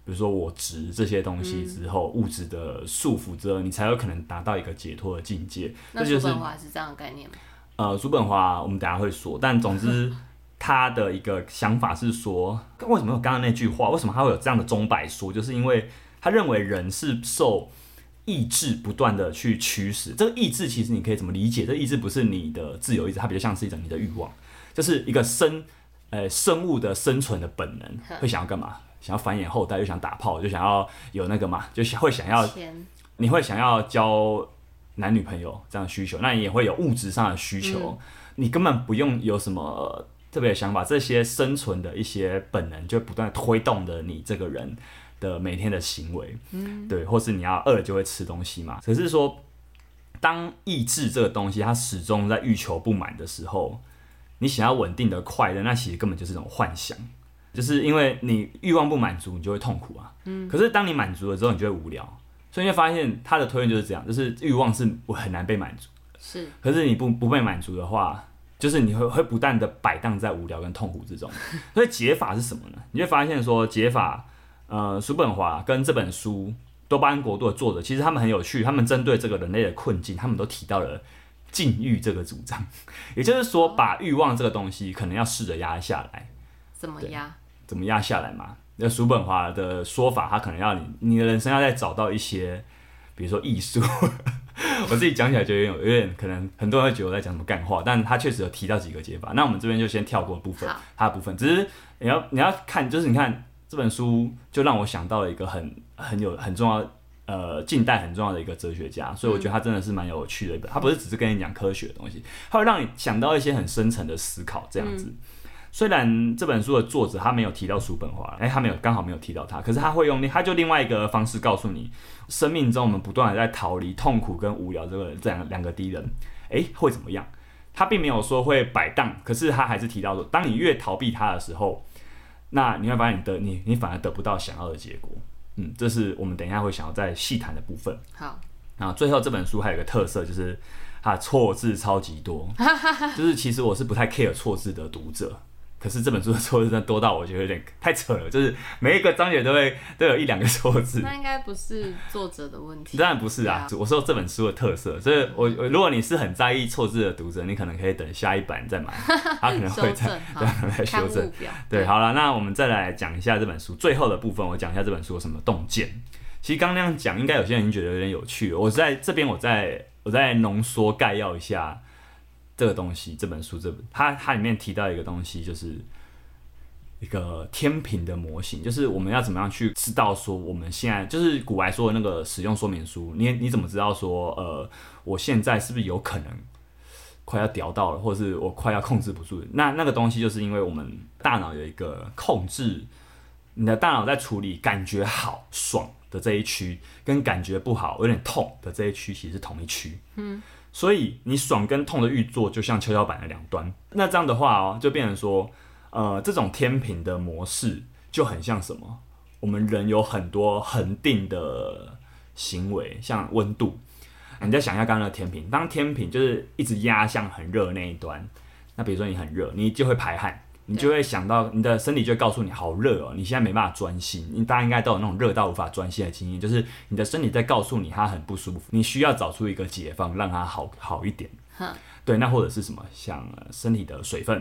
比如说我值这些东西之后，嗯、物质的束缚之后，你才有可能达到一个解脱的境界。那叔本华是这样的概念吗？呃，叔本华我们等下会说，但总之 他的一个想法是说，为什么有刚刚那句话？为什么他会有这样的钟摆说？就是因为他认为人是受意志不断的去驱使。这个意志其实你可以怎么理解？这个、意志不是你的自由意志，它比较像是一种你的欲望，就是一个生呃生物的生存的本能，会想要干嘛？想要繁衍后代，又想打炮，就想要有那个嘛，就会想要，你会想要交男女朋友这样的需求，那你也会有物质上的需求，嗯、你根本不用有什么特别的想法，这些生存的一些本能就不断推动着你这个人的每天的行为，嗯，对，或是你要饿就会吃东西嘛。可是说，当意志这个东西它始终在欲求不满的时候，你想要稳定的快乐，那其实根本就是一种幻想。就是因为你欲望不满足，你就会痛苦啊。嗯。可是当你满足了之后，你就会无聊。所以你会发现他的推论就是这样，就是欲望是我很难被满足。是。可是你不不被满足的话，就是你会会不断的摆荡在无聊跟痛苦之中。所以解法是什么呢？你会发现说解法，呃，叔本华跟这本书《多巴胺国度》的作者，其实他们很有趣。他们针对这个人类的困境，他们都提到了禁欲这个主张。也就是说，把欲望这个东西，可能要试着压下来。怎么压？怎么压下来嘛？那叔本华的说法，他可能要你，你的人生要再找到一些，比如说艺术。我自己讲起来觉得有点，有点可能很多人会觉得我在讲什么干话，但他确实有提到几个解法。那我们这边就先跳过部分，他的部分，只是你要你要看，就是你看这本书，就让我想到了一个很很有很重要，呃，近代很重要的一个哲学家，所以我觉得他真的是蛮有趣的一本。他不是只是跟你讲科学的东西，他会让你想到一些很深层的思考，这样子。嗯虽然这本书的作者他没有提到叔本华，哎，他没有刚好没有提到他，可是他会用他就另外一个方式告诉你，生命中我们不断的在逃离痛苦跟无聊这个这两两个敌人，哎，会怎么样？他并没有说会摆荡，可是他还是提到说，当你越逃避他的时候，那你会发现你得你你反而得不到想要的结果。嗯，这是我们等一下会想要再细谈的部分。好，然后最后这本书还有一个特色就是它错字超级多，就是其实我是不太 care 错字的读者。可是这本书的错字真的多到我觉得有点太扯了，就是每一个章节都会 都有一两个错字。那应该不是作者的问题。当然不是啊，我说这本书的特色，所以我，我如果你是很在意错字的读者，你可能可以等下一版再买，他可能会再对修正。对，好了，那我们再来讲一下这本书最后的部分，我讲一下这本书有什么洞见。其实刚那样讲，应该有些人已经觉得有点有趣了。我在这边，我再我再浓缩概要一下。这个东西，这本书，这本它它里面提到一个东西，就是一个天平的模型，就是我们要怎么样去知道说我们现在就是古来说的那个使用说明书，你你怎么知道说呃我现在是不是有可能快要屌到了，或者是我快要控制不住？那那个东西就是因为我们大脑有一个控制，你的大脑在处理感觉好爽的这一区，跟感觉不好有点痛的这一区，其实是同一区。嗯。所以你爽跟痛的预作就像跷跷板的两端，那这样的话哦，就变成说，呃，这种天平的模式就很像什么？我们人有很多恒定的行为，像温度。你再想一下刚刚的天平，当天平就是一直压向很热那一端，那比如说你很热，你就会排汗。你就会想到，你的身体就会告诉你好热哦，你现在没办法专心。你大家应该都有那种热到无法专心的经验，就是你的身体在告诉你它很不舒服，你需要找出一个解方让它好好一点。对，那或者是什么，像身体的水分，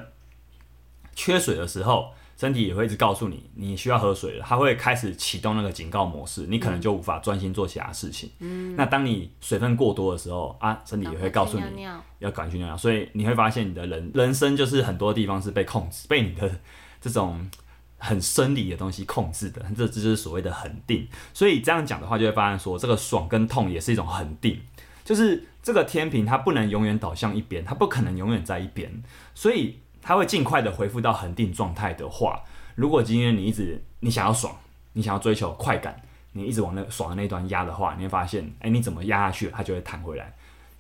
缺水的时候，身体也会一直告诉你你需要喝水了，它会开始启动那个警告模式，你可能就无法专心做其他事情。嗯，那当你水分过多的时候啊，身体也会告诉你要赶去尿尿，所以你会发现你的人人生就是很多地方是被控制，被你的 这种很生理的东西控制的，这这就是所谓的恒定。所以这样讲的话，就会发现说这个爽跟痛也是一种恒定，就是这个天平它不能永远倒向一边，它不可能永远在一边，所以。它会尽快的恢复到恒定状态的话，如果今天你一直你想要爽，你想要追求快感，你一直往那爽的那端压的话，你会发现，哎，你怎么压下去，它就会弹回来。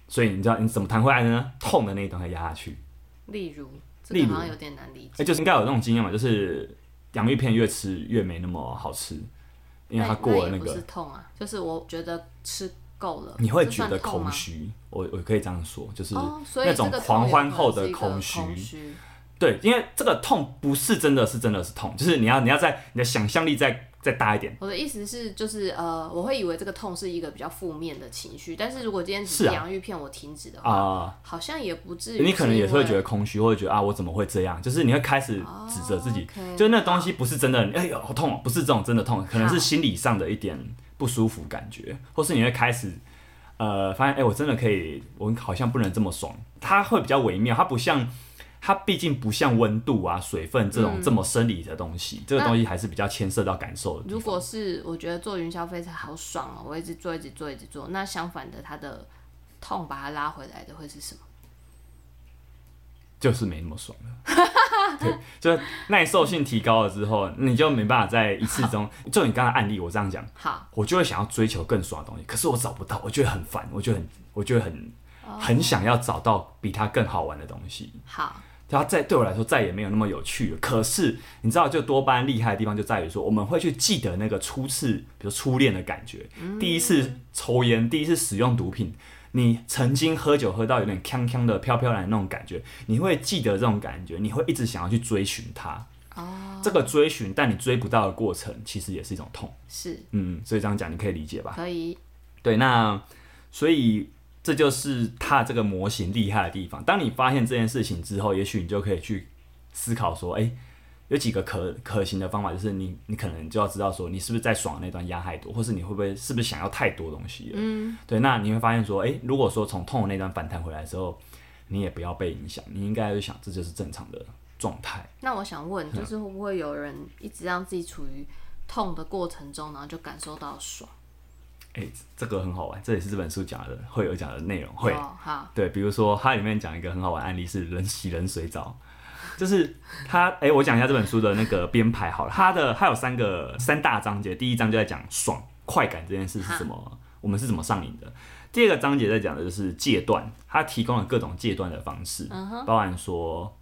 所以你知道你怎么弹回来的呢？痛的那一端会压下去。例如，例如好像有点难理解。哎，就是应该有那种经验嘛，就是洋芋片越吃越没那么好吃，因为它过了那个。那不是痛啊，就是我觉得吃够了。你会觉得空虚，我我可以这样说，就是那种狂欢后的空虚。对，因为这个痛不是真的是真的是痛，就是你要你要在你的想象力再再大一点。我的意思是，就是呃，我会以为这个痛是一个比较负面的情绪，但是如果今天只是洋芋片我停止的话，啊、好像也不至于。你可能也是会觉得空虚，或者觉得啊，我怎么会这样？就是你会开始指责自己，哦 okay, 就那东西不是真的，哎呦好痛哦，不是这种真的痛，可能是心理上的一点不舒服感觉，或是你会开始呃发现，哎，我真的可以，我好像不能这么爽，它会比较微妙，它不像。它毕竟不像温度啊、水分这种这么生理的东西，嗯、这个东西还是比较牵涉到感受的。如果是我觉得做云霄飞车好爽哦，我一直做、一直做、一直做。那相反的，它的痛把它拉回来的会是什么？就是没那么爽了。对，就耐受性提高了之后，你就没办法在一次中。就你刚才案例，我这样讲，好，我就会想要追求更爽的东西，可是我找不到，我觉得很烦，我觉得很，我觉得很，很想要找到比它更好玩的东西。好。它再对我来说再也没有那么有趣了。可是你知道，就多巴胺厉害的地方就在于说，我们会去记得那个初次，比如初恋的感觉，嗯、第一次抽烟，第一次使用毒品，你曾经喝酒喝到有点锵锵的飘飘然的那种感觉，你会记得这种感觉，你会一直想要去追寻它。哦，这个追寻，但你追不到的过程，其实也是一种痛。是，嗯，所以这样讲你可以理解吧？可以。对，那所以。这就是它这个模型厉害的地方。当你发现这件事情之后，也许你就可以去思考说，哎，有几个可可行的方法，就是你你可能就要知道说，你是不是在爽那段压太多，或是你会不会是不是想要太多东西了？嗯，对。那你会发现说，哎，如果说从痛的那段反弹回来之后，你也不要被影响，你应该就想这就是正常的状态。那我想问，就是会不会有人一直让自己处于痛的过程中，然后就感受到爽？哎、欸，这个很好玩，这也是这本书讲的，会有讲的内容。会，哦、好，对，比如说它里面讲一个很好玩案例是人洗冷水澡，就是它，哎、欸，我讲一下这本书的那个编排好了，它的它有三个三大章节，第一章就在讲爽快感这件事是什么，我们是怎么上瘾的。第二个章节在讲的就是戒断，它提供了各种戒断的方式，嗯、包含说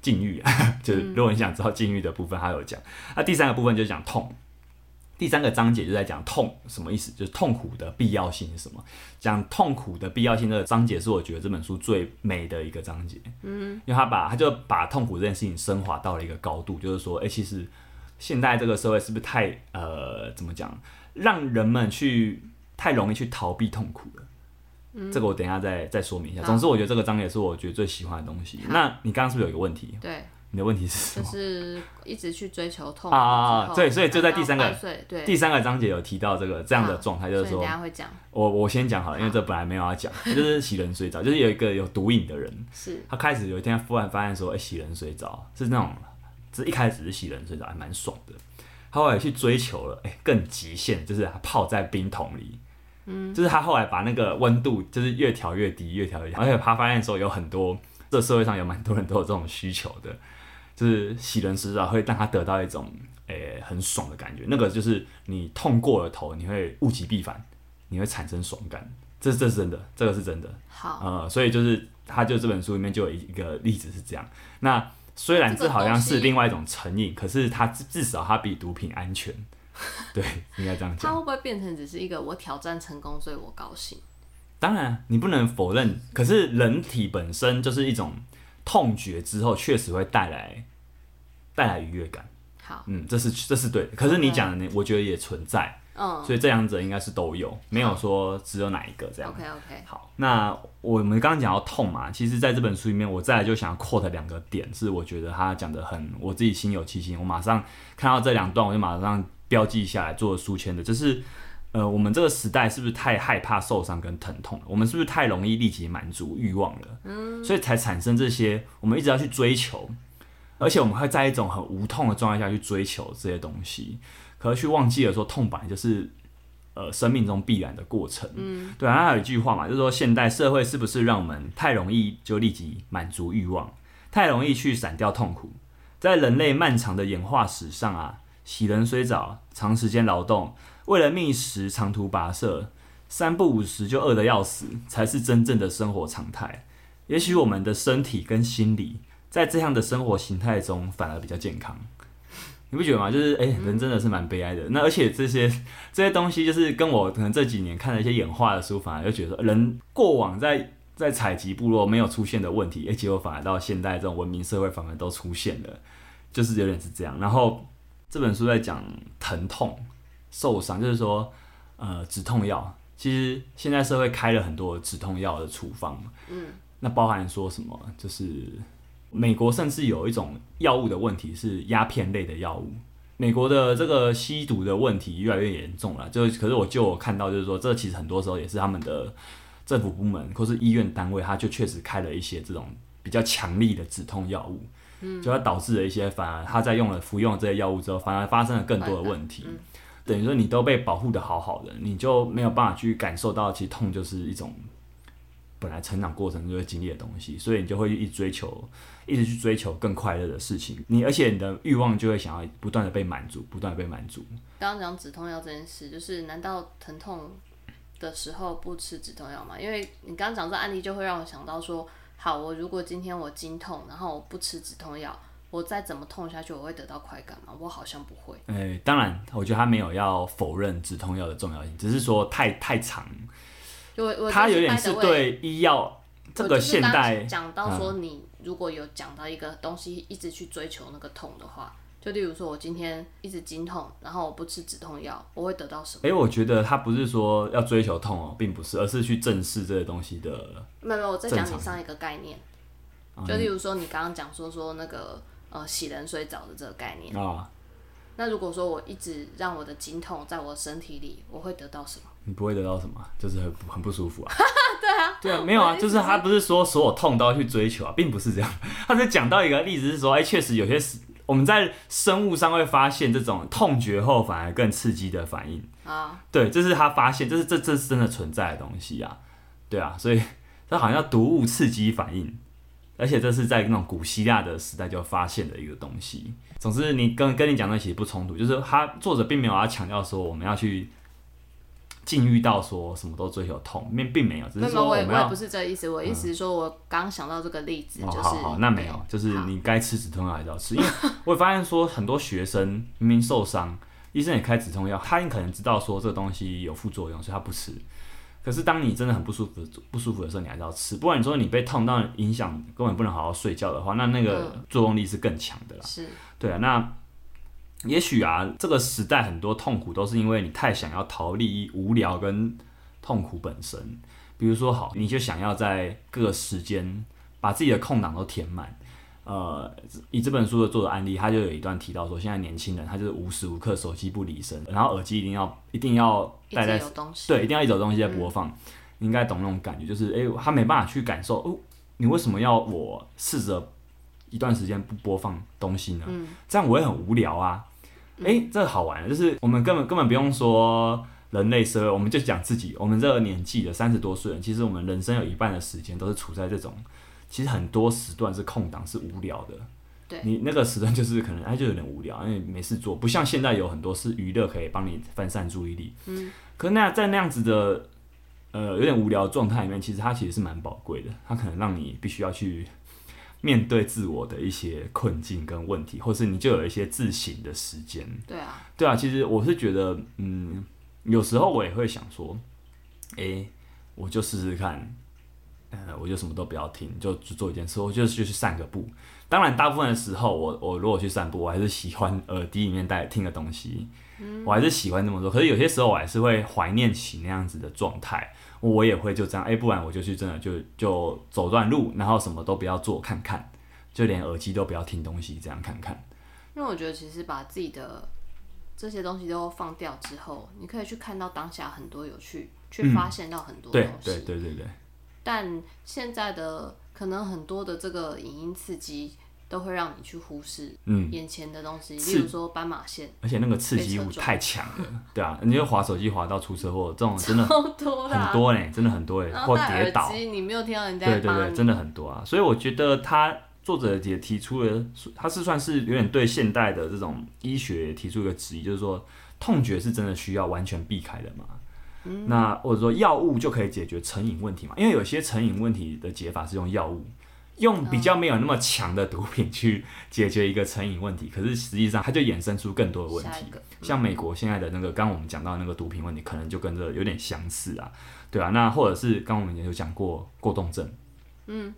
禁欲，就是如果你想知道禁欲的部分，它有讲。那第三个部分就是讲痛。第三个章节就在讲痛什么意思，就是痛苦的必要性是什么。讲痛苦的必要性这个章节是我觉得这本书最美的一个章节。嗯，因为他把他就把痛苦这件事情升华到了一个高度，就是说，哎、欸，其实现在这个社会是不是太呃怎么讲，让人们去太容易去逃避痛苦了？嗯，这个我等一下再再说明一下。总之，我觉得这个章节是我觉得最喜欢的东西。那你刚刚是不是有一个问题？对。你的问题是什么？就是一直去追求痛啊！对，所以就在第三个对第三个章节有提到这个这样的状态，就是说，我我先讲好了，因为这本来没有要讲，就是洗冷水澡，就是有一个有毒瘾的人，是他开始有一天忽然发现说，哎，洗冷水澡是那种，这一开始是洗冷水澡还蛮爽的，他后来去追求了，哎，更极限，就是他泡在冰桶里，嗯，就是他后来把那个温度就是越调越低，越调越低，而且他发现说有很多，这社会上有蛮多人都有这种需求的。就是洗人迟早会让他得到一种诶、欸、很爽的感觉，那个就是你痛过了头，你会物极必反，你会产生爽感，这这是真的，这个是真的。好，呃，所以就是他就这本书里面就有一个例子是这样。那虽然这好像是另外一种成瘾，可是它至少它比毒品安全。对，应该这样讲。它会不会变成只是一个我挑战成功，所以我高兴？当然，你不能否认。可是人体本身就是一种痛觉之后，确实会带来。带来愉悦感，好，嗯，这是这是对的。可是你讲的呢我觉得也存在，嗯，所以这两者应该是都有，没有说只有哪一个这样。OK OK。好，那我们刚刚讲到痛嘛，其实在这本书里面，我再来就想要 quote 两个点，是我觉得他讲的很，我自己心有戚戚，我马上看到这两段，我就马上标记下来做书签的，就是。呃，我们这个时代是不是太害怕受伤跟疼痛了？我们是不是太容易立即满足欲望了？嗯，所以才产生这些，我们一直要去追求，而且我们会在一种很无痛的状态下去追求这些东西，可是去忘记了说痛本来就是呃生命中必然的过程。嗯，对啊，那还有一句话嘛，就是说现代社会是不是让我们太容易就立即满足欲望，太容易去闪掉痛苦？在人类漫长的演化史上啊，洗冷水澡，长时间劳动。为了觅食长途跋涉，三不五时就饿得要死，才是真正的生活常态。也许我们的身体跟心理在这样的生活形态中反而比较健康，你不觉得吗？就是哎、欸，人真的是蛮悲哀的。那而且这些这些东西，就是跟我可能这几年看了一些演化的书，反而就觉得人过往在在采集部落没有出现的问题，哎，结果反而到现代这种文明社会反而都出现了，就是有点是这样。然后这本书在讲疼痛。受伤就是说，呃，止痛药，其实现在社会开了很多止痛药的处方，嗯，那包含说什么，就是美国甚至有一种药物的问题是鸦片类的药物，美国的这个吸毒的问题越来越严重了，就可是我就我看到就是说，这其实很多时候也是他们的政府部门或是医院单位，他就确实开了一些这种比较强力的止痛药物，嗯，就它导致了一些反而他在用了服用了这些药物之后，反而发生了更多的问题。等于说你都被保护的好好的，你就没有办法去感受到，其实痛就是一种本来成长过程就会经历的东西，所以你就会一直追求，一直去追求更快乐的事情。你而且你的欲望就会想要不断的被满足，不断的被满足。刚刚讲止痛药这件事，就是难道疼痛的时候不吃止痛药吗？因为你刚刚讲这案例，就会让我想到说，好，我如果今天我经痛，然后我不吃止痛药。我再怎么痛下去，我会得到快感吗？我好像不会。哎、欸，当然，我觉得他没有要否认止痛药的重要性，只是说太太长。他有点是对医药这个现代讲到说，你如果有讲到一个东西，一直去追求那个痛的话，就例如说我今天一直经痛，然后我不吃止痛药，我会得到什么？哎、欸，我觉得他不是说要追求痛哦，并不是，而是去正视这个东西的。没有没有，我在讲你上一个概念，就例如说你刚刚讲说说那个。呃，洗冷水澡的这个概念啊、哦，那如果说我一直让我的经痛在我身体里，我会得到什么？你不会得到什么，就是很很不舒服啊。对啊，对啊，没有啊，就是他不是说所有痛都要去追求啊，并不是这样。他是讲到一个例子是说，哎、欸，确实有些我们在生物上会发现这种痛觉后反而更刺激的反应啊。对，这是他发现，这是这这是真的存在的东西啊。对啊，所以 他好像叫毒物刺激反应。而且这是在那种古希腊的时代就发现的一个东西。总之，你跟跟你讲的其实不冲突，就是他作者并没有要强调说我们要去禁欲到说什么都追求痛，并并没有，只是说我们要。我也不是这意思，我意思是说我刚想到这个例子，就是、好好，那没有，就是你该吃止痛药还是要吃，因为我也发现说很多学生明明受伤，医生也开止痛药，他可能知道说这个东西有副作用，所以他不吃。可是当你真的很不舒服、不舒服的时候，你还是要吃。不然你说你被痛到影响，根本不能好好睡觉的话，那那个作用力是更强的啦。是，对啊。那也许啊，这个时代很多痛苦都是因为你太想要逃离无聊跟痛苦本身。比如说，好，你就想要在各个时间把自己的空档都填满。呃，以这本书的作者案例，他就有一段提到说，现在年轻人他就是无时无刻手机不离身，然后耳机一定要一定要戴在，对，一定要一直有东西在播放。嗯、你应该懂那种感觉，就是哎、欸，他没办法去感受哦，你为什么要我试着一段时间不播放东西呢？嗯、这样我也很无聊啊。哎、欸，这个好玩，就是我们根本根本不用说人类社会，我们就讲自己，我们这个年纪的三十多岁人，其实我们人生有一半的时间都是处在这种。其实很多时段是空档，是无聊的。对，你那个时段就是可能哎，就有点无聊，因为没事做，不像现在有很多是娱乐可以帮你分散注意力。嗯，可那在那样子的呃有点无聊的状态里面，其实它其实是蛮宝贵的。它可能让你必须要去面对自我的一些困境跟问题，或是你就有一些自省的时间。对啊，对啊，其实我是觉得，嗯，有时候我也会想说，哎，我就试试看。呃，我就什么都不要听，就只做一件事，我就就去散个步。当然，大部分的时候，我我如果去散步，我还是喜欢耳机里面带听的东西，我还是喜欢这么做。可是有些时候，我还是会怀念起那样子的状态，我也会就这样，哎，不然我就去真的就就走段路，然后什么都不要做，看看，就连耳机都不要听东西，这样看看。因为我觉得，其实把自己的这些东西都放掉之后，你可以去看到当下很多有趣，去发现到很多东西。对对对对对。但现在的可能很多的这个影音刺激。都会让你去忽视眼前的东西，嗯、例如说斑马线，而且那个刺激物太强了，对啊，你就滑手机滑到出车祸，这种真的 很多很多嘞，真的很多嘞，或跌倒，你没有听到人家对对对，真的很多啊，所以我觉得他作者也提出了，他是算是有点对现代的这种医学提出一个质疑，就是说痛觉是真的需要完全避开的嘛？嗯、那或者说药物就可以解决成瘾问题嘛？因为有些成瘾问题的解法是用药物。用比较没有那么强的毒品去解决一个成瘾问题，可是实际上它就衍生出更多的问题。像美国现在的那个，刚刚我们讲到那个毒品问题，可能就跟这有点相似啊，对啊。那或者是刚刚我们也有讲过过动症，嗯，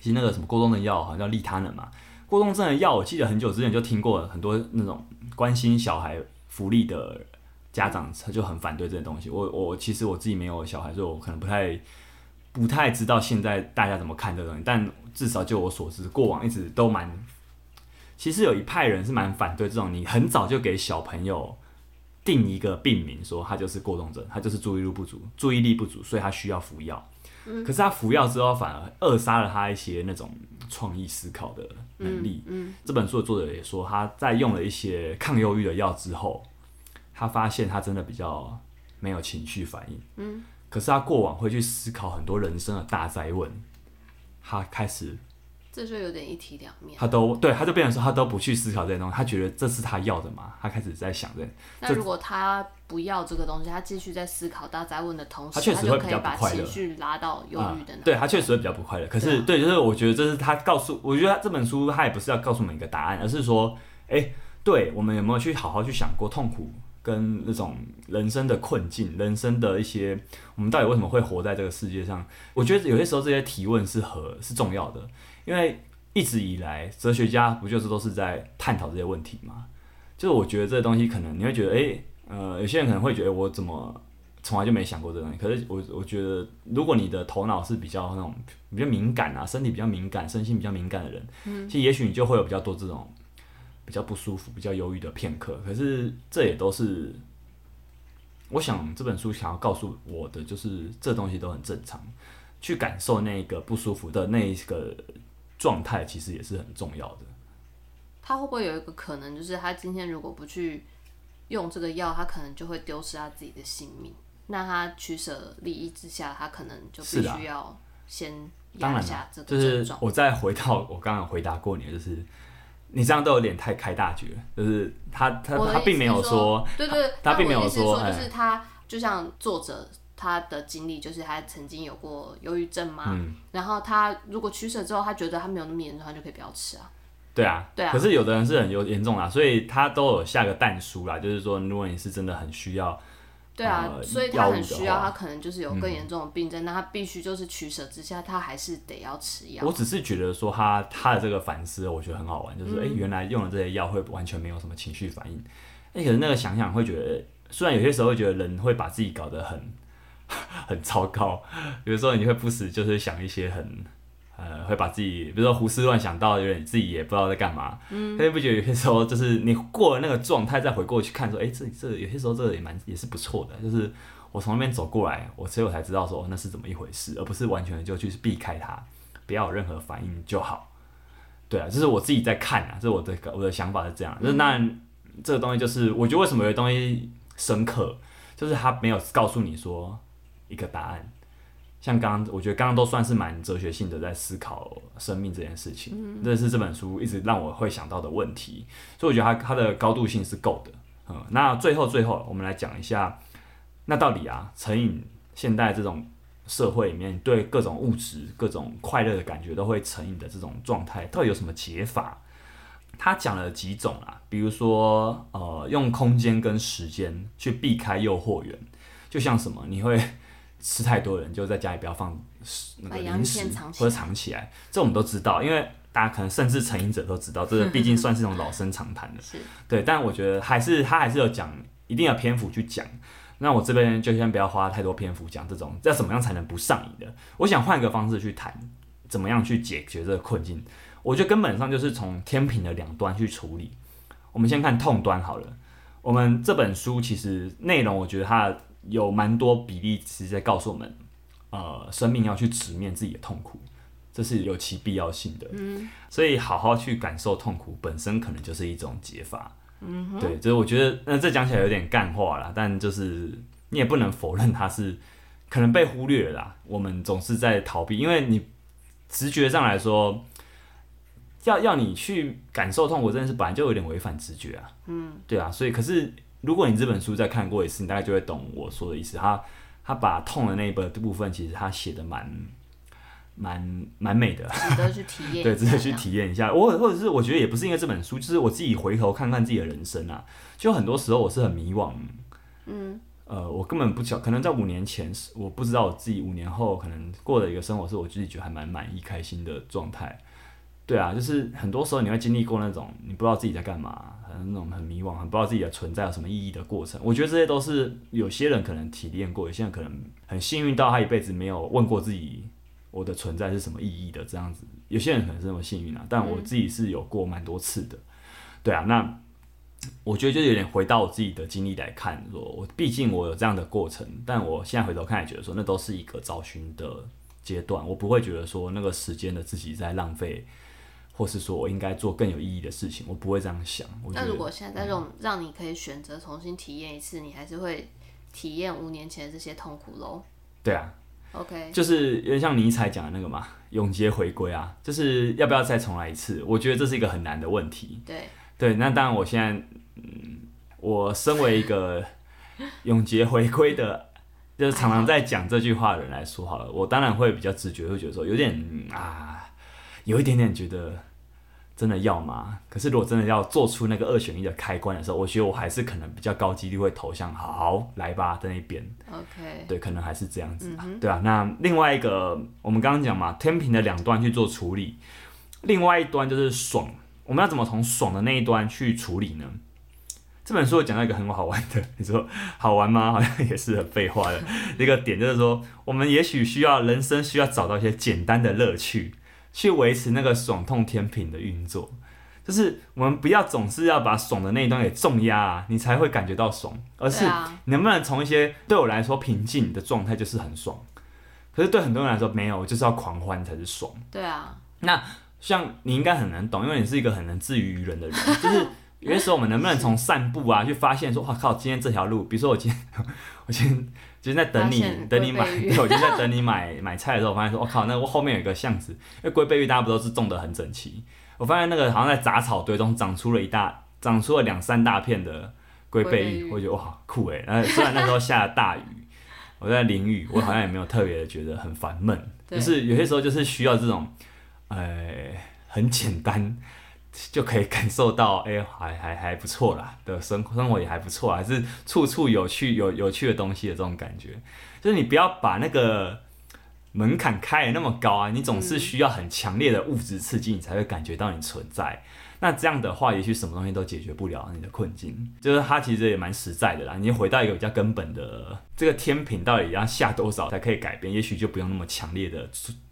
其实那个什么过动症药好像叫利他能嘛。过动症的药，我记得很久之前就听过很多那种关心小孩福利的家长，他就很反对这些东西。我我其实我自己没有小孩，所以我可能不太。不太知道现在大家怎么看这个东西，但至少就我所知，过往一直都蛮，其实有一派人是蛮反对这种，你很早就给小朋友定一个病名，说他就是过动症，他就是注意力不足，注意力不足，所以他需要服药。可是他服药之后，反而扼杀了他一些那种创意思考的能力。这本书的作者也说，他在用了一些抗忧郁的药之后，他发现他真的比较没有情绪反应。可是他过往会去思考很多人生的大灾问，他开始，这就有点一体两面。他都对，他就变成说他都不去思考这些东西，他觉得这是他要的嘛？他开始在想这。那如果他不要这个东西，他继续在思考大家问的同时，他确实会比较不快乐，情绪拉到忧郁的、嗯。对他确实会比较不快乐。可是对，啊、对，就是我觉得这是他告诉，我觉得他这本书他也不是要告诉我们一个答案，而是说，哎、欸，对我们有没有去好好去想过痛苦？跟那种人生的困境，人生的一些，我们到底为什么会活在这个世界上？我觉得有些时候这些提问是和是重要的，因为一直以来哲学家不就是都是在探讨这些问题吗？就是我觉得这个东西可能你会觉得，诶、欸，呃，有些人可能会觉得我怎么从来就没想过这个东西。可是我我觉得，如果你的头脑是比较那种比较敏感啊，身体比较敏感，身心比较敏感的人，嗯，其实也许你就会有比较多这种。比较不舒服、比较忧郁的片刻，可是这也都是，我想这本书想要告诉我的，就是这东西都很正常，去感受那个不舒服的那一个状态，其实也是很重要的。他会不会有一个可能，就是他今天如果不去用这个药，他可能就会丢失他自己的性命？那他取舍利益之下，他可能就必须要先压下这个。就是我再回到我刚刚回答过你的，就是。你这样都有点太开大局，就是他他他并没有说，对对，他并没有说，就是他就像作者他的经历，就是他曾经有过忧郁症嘛，嗯，然后他如果取舍之后，他觉得他没有那么严重，他就可以不要吃啊。对啊，对啊。可是有的人是很有严重啊，所以他都有下个蛋书啦，就是说如果你是真的很需要。对啊，呃、所以他很需要，他可能就是有更严重的病症，嗯、那他必须就是取舍之下，他还是得要吃药。我只是觉得说他他的这个反思，我觉得很好玩，就是哎、嗯欸，原来用了这些药会完全没有什么情绪反应。哎、欸，可是那个想想会觉得，虽然有些时候会觉得人会把自己搞得很 很糟糕，有时候你会不时就是想一些很。呃，会把自己，比如说胡思乱想到有点自己也不知道在干嘛，嗯，他就不觉得有些时候就是你过了那个状态再回过去看说，哎，这这有些时候这个也蛮也是不错的，就是我从那边走过来，我所以我才知道说那是怎么一回事，而不是完全的就去避开它，不要有任何反应就好。对啊，这是我自己在看啊，这是我的我的想法是这样。就是那这个东西就是我觉得为什么有些东西深刻，就是他没有告诉你说一个答案。像刚刚，我觉得刚刚都算是蛮哲学性的，在思考生命这件事情。嗯，这是这本书一直让我会想到的问题，所以我觉得它它的高度性是够的。嗯，那最后最后，我们来讲一下，那到底啊，成瘾现代这种社会里面，对各种物质、各种快乐的感觉都会成瘾的这种状态，到底有什么解法？他讲了几种啊，比如说呃，用空间跟时间去避开诱惑源，就像什么，你会。吃太多的人就在家里不要放那个零食或者藏起来，这我们都知道，因为大家可能甚至成瘾者都知道，这毕竟算是一种老生常谈的。是 对，但我觉得还是他还是有讲一定的篇幅去讲。那我这边就先不要花太多篇幅讲这种要怎么样才能不上瘾的。我想换一个方式去谈，怎么样去解决这个困境。我觉得根本上就是从天平的两端去处理。我们先看痛端好了。我们这本书其实内容，我觉得它有蛮多比例，其实在告诉我们，呃，生命要去直面自己的痛苦，这是有其必要性的。嗯，所以好好去感受痛苦本身，可能就是一种解法。嗯，对，就是我觉得，那这讲起来有点干话啦，但就是你也不能否认它是可能被忽略了啦。我们总是在逃避，因为你直觉上来说。要要你去感受痛苦，真的是本来就有点违反直觉啊。嗯，对啊，所以可是如果你这本书再看过一次，你大概就会懂我说的意思。他他把痛的那一部分，其实他写的蛮蛮蛮美的，值得去体验。对，值得去体验一下。我或者是我觉得也不是因为这本书，就是我自己回头看看自己的人生啊，就很多时候我是很迷惘。嗯，呃，我根本不晓，可能在五年前，我不知道我自己五年后可能过的一个生活是我自己觉得还蛮满意、开心的状态。对啊，就是很多时候你会经历过那种你不知道自己在干嘛，很那种很迷惘，很不知道自己的存在有什么意义的过程。我觉得这些都是有些人可能体验过，有些人可能很幸运到他一辈子没有问过自己我的存在是什么意义的这样子。有些人可能是那么幸运啊，但我自己是有过蛮多次的。对啊，那我觉得就有点回到我自己的经历来看，说我毕竟我有这样的过程，但我现在回头看，也觉得说那都是一个找寻的阶段，我不会觉得说那个时间的自己在浪费。或是说我应该做更有意义的事情，我不会这样想。那如果现在这种让你可以选择重新体验一次，嗯、你还是会体验五年前的这些痛苦喽？对啊，OK，就是有点像尼采讲的那个嘛，永劫回归啊，就是要不要再重来一次？我觉得这是一个很难的问题。对对，那当然，我现在嗯，我身为一个 永劫回归的，就是常常在讲这句话的人来说好了，我当然会比较直觉会觉得说有点、嗯、啊。有一点点觉得真的要吗？可是如果真的要做出那个二选一的开关的时候，我觉得我还是可能比较高几率会投向好，好来吧的那边。OK，对，可能还是这样子，嗯、对啊。那另外一个，我们刚刚讲嘛，天平的两端去做处理，另外一端就是爽，我们要怎么从爽的那一端去处理呢？这本书有讲到一个很好玩的，你说好玩吗？好像也是很废话的 一个点，就是说我们也许需要人生需要找到一些简单的乐趣。去维持那个爽痛天平的运作，就是我们不要总是要把爽的那一端给重压啊，你才会感觉到爽。而是能不能从一些对我来说平静的状态就是很爽，可是对很多人来说没有，就是要狂欢才是爽。对啊，那像你应该很能懂，因为你是一个很能自娱于人的人，就是有些时候我们能不能从散步啊去发现说，哇靠，今天这条路，比如说我今天，我今天。就是在等你，等你买，对，我就在等你买 买菜的时候，我发现说，我、哦、靠，那我后面有一个巷子，因为龟背芋大家不都是种的很整齐，我发现那个好像在杂草堆中长出了一大，长出了两三大片的龟背芋，我觉得哇酷诶。然后虽然那时候下了大雨，我在淋雨，我好像也没有特别的觉得很烦闷，对就是有些时候就是需要这种，呃，很简单。就可以感受到，哎、还还还不错啦的生，生活也还不错，还是处处有趣有有趣的东西的这种感觉。就是你不要把那个门槛开得那么高啊，你总是需要很强烈的物质刺激，你才会感觉到你存在。那这样的话，也许什么东西都解决不了你的困境。就是它其实也蛮实在的啦。你回到一个比较根本的，这个天平到底要下多少才可以改变？也许就不用那么强烈的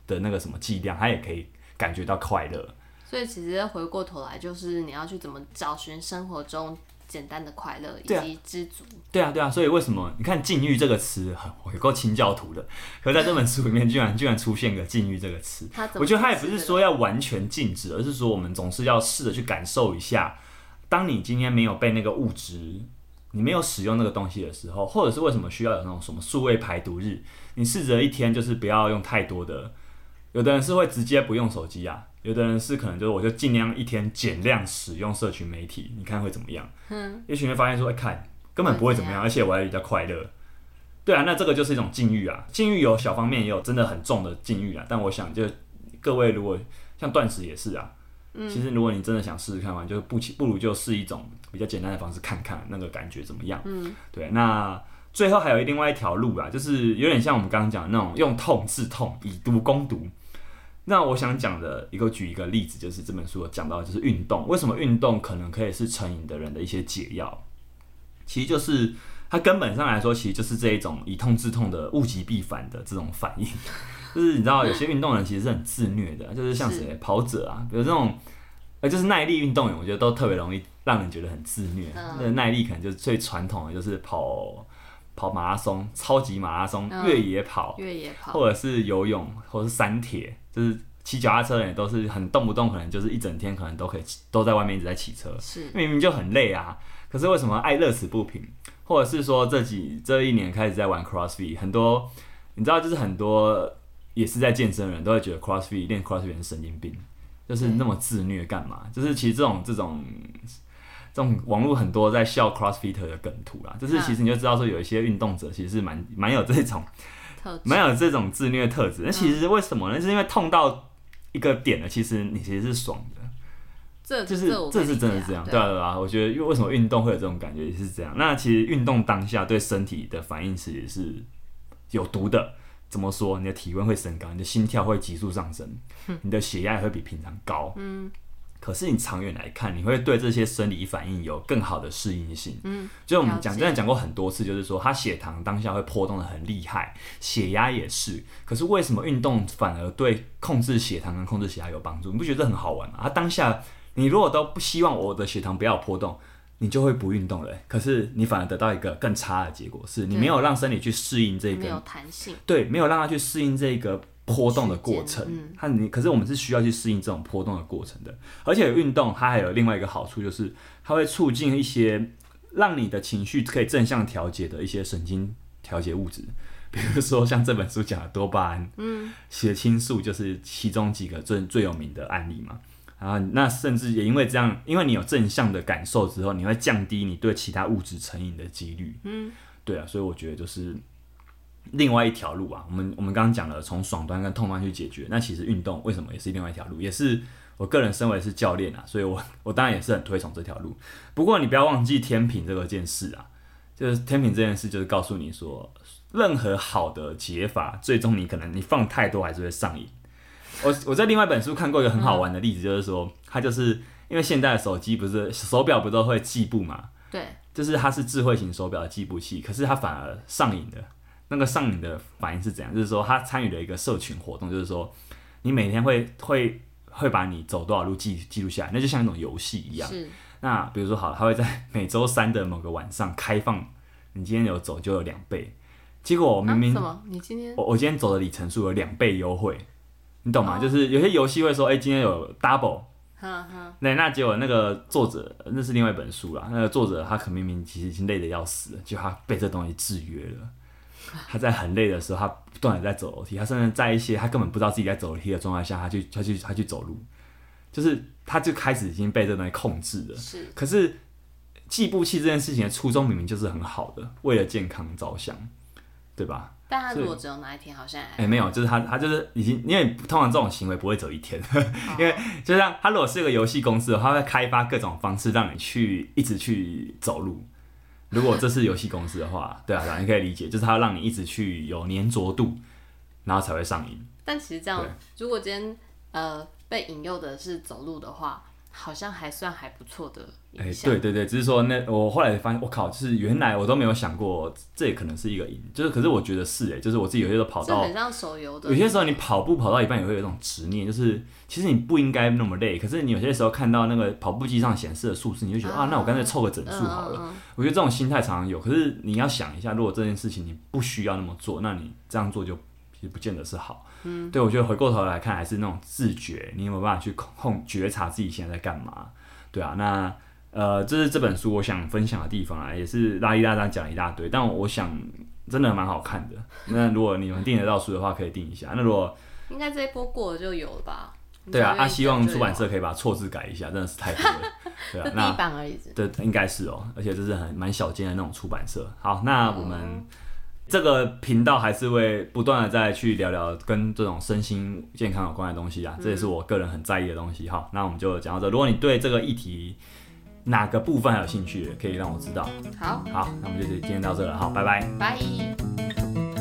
的那个什么剂量，它也可以感觉到快乐。所以其实回过头来，就是你要去怎么找寻生活中简单的快乐以及知足。对啊，对啊。所以为什么你看“禁欲”这个词，有够清教徒的，可在这本书里面居然居然出现个“禁欲”这个词。我觉得他也不是说要完全禁止，而是说我们总是要试着去感受一下，当你今天没有被那个物质，你没有使用那个东西的时候，或者是为什么需要有那种什么数位排毒日，你试着一天就是不要用太多的。有的人是会直接不用手机啊。有的人是可能就是我就尽量一天减量使用社群媒体，你看会怎么样？嗯，也许你会发现说，哎、欸，看根本不会怎么样，而且我还比较快乐。对啊，那这个就是一种禁欲啊。禁欲有小方面，也有真的很重的禁欲啊。但我想，就各位如果像断食也是啊，嗯、其实如果你真的想试试看嘛，就是不不如就试一种比较简单的方式，看看那个感觉怎么样。嗯，对。那最后还有另外一条路啊，就是有点像我们刚刚讲的那种用痛治痛，以毒攻毒。那我想讲的一个举一个例子，就是这本书有讲到，就是运动，为什么运动可能可以是成瘾的人的一些解药？其实就是它根本上来说，其实就是这一种以痛治痛的物极必反的这种反应。就是你知道，有些运动人其实是很自虐的，就是像谁跑者啊，比如这种呃，就是耐力运动员，我觉得都特别容易让人觉得很自虐。那个耐力可能就是最传统的，就是跑跑马拉松、超级马拉松、越野跑、越野跑，或者是游泳，或者是山铁，就是骑脚踏车的人也都是很动不动，可能就是一整天可能都可以都在外面一直在骑车，是明明就很累啊，可是为什么爱乐此不疲？或者是说这几这一年开始在玩 CrossFit，很多你知道，就是很多。也是在健身的人都会觉得 CrossFit 练 CrossFit 是神经病，就是那么自虐干嘛？就是其实这种这种这种网络很多在笑 CrossFitter 的梗图啦，就是其实你就知道说有一些运动者其实是蛮蛮有这种蛮有这种自虐特质。那其实为什么呢？是因为痛到一个点了，其实你其实是爽的。这就是这是真的是这样，对啊对啊。我觉得因为为什么运动会有这种感觉也是这样。那其实运动当下对身体的反应其实是有毒的。怎么说？你的体温会升高，你的心跳会急速上升，你的血压也会比平常高。嗯，可是你长远来看，你会对这些生理反应有更好的适应性。嗯，就我们讲，真的讲过很多次，就是说，它血糖当下会波动的很厉害，血压也是。可是为什么运动反而对控制血糖跟控制血压有帮助？你不觉得这很好玩吗？它当下，你如果都不希望我的血糖不要波动。你就会不运动了，可是你反而得到一个更差的结果，是你没有让身体去适应这个，没有弹性，对，没有让它去适应这个波动的过程。它你，可是我们是需要去适应这种波动的过程的。而且运动它还有另外一个好处，就是它会促进一些让你的情绪可以正向调节的一些神经调节物质，比如说像这本书讲的多巴胺，嗯，血清素就是其中几个最最有名的案例嘛。啊，那甚至也因为这样，因为你有正向的感受之后，你会降低你对其他物质成瘾的几率。嗯，对啊，所以我觉得就是另外一条路啊。我们我们刚刚讲了从爽端跟痛端去解决，那其实运动为什么也是另外一条路？也是我个人身为是教练啊，所以我 我当然也是很推崇这条路。不过你不要忘记天平这个件事啊，就是天平这件事就是告诉你说，任何好的解法，最终你可能你放太多还是会上瘾。我我在另外一本书看过一个很好玩的例子，就是说，它就是因为现在的手机不是手表不都会计步嘛？对，就是它是智慧型手表的计步器，可是它反而上瘾的。那个上瘾的反应是怎样？就是说，他参与了一个社群活动，就是说，你每天会会会把你走多少路记记录下来，那就像一种游戏一样。是。那比如说好，他会在每周三的某个晚上开放，你今天有走就有两倍。结果我明明、啊、什么？你今天我我今天走的里程数有两倍优惠。你懂吗？Oh. 就是有些游戏会说，哎、欸，今天有 double，那那结果那个作者，那是另外一本书啦。那个作者他可明明其实已经累得要死了，就他被这东西制约了。他在很累的时候，他不断的在走楼梯，他甚至在一些他根本不知道自己在走楼梯的状态下，他去他去他去走路，就是他就开始已经被这东西控制了。是，可是计步器这件事情的初衷明明就是很好的，为了健康着想，对吧？但他如果只有那一天，好像哎、欸，没有，就是他，他就是已经，因为通常这种行为不会走一天，oh. 因为就像他如果是一个游戏公司的话，他会开发各种方式让你去一直去走路。如果这是游戏公司的话，对啊，你可以理解，就是他让你一直去有粘着度，然后才会上瘾。但其实这样，如果今天呃被引诱的是走路的话。好像还算还不错的，哎、欸，对对对，只是说那我后来发现，我靠，就是原来我都没有想过，这也可能是一个瘾，就是可是我觉得是哎，就是我自己有些时候跑到，很像手游的，有些时候你跑步跑到一半也会有一种执念，就是其实你不应该那么累，可是你有些时候看到那个跑步机上显示的数字，你就觉得啊，啊，那我干脆凑个整数好了。嗯嗯嗯，我觉得这种心态常常有，可是你要想一下，如果这件事情你不需要那么做，那你这样做就其实不见得是好。嗯，对，我觉得回过头来看，还是那种自觉，你有没有办法去控觉察自己现在在干嘛？对啊，那呃，这是这本书我想分享的地方啊，也是拉一拉张讲一大堆，但我想真的蛮好看的。那如果你们订得到书的话，可以订一下。那如果应该这一波过了就有了吧？对啊，他、啊、希望出版社可以把错字改一下，真的是太多了。对啊，那 一版而已。对，应该是哦，而且这是很蛮小间的那种出版社。好，那我们。嗯这个频道还是会不断的再去聊聊跟这种身心健康有关的东西啊，这也是我个人很在意的东西哈。那我们就讲到这。如果你对这个议题哪个部分还有兴趣，可以让我知道。好，好，那我们就今天到这了，好，拜拜。拜。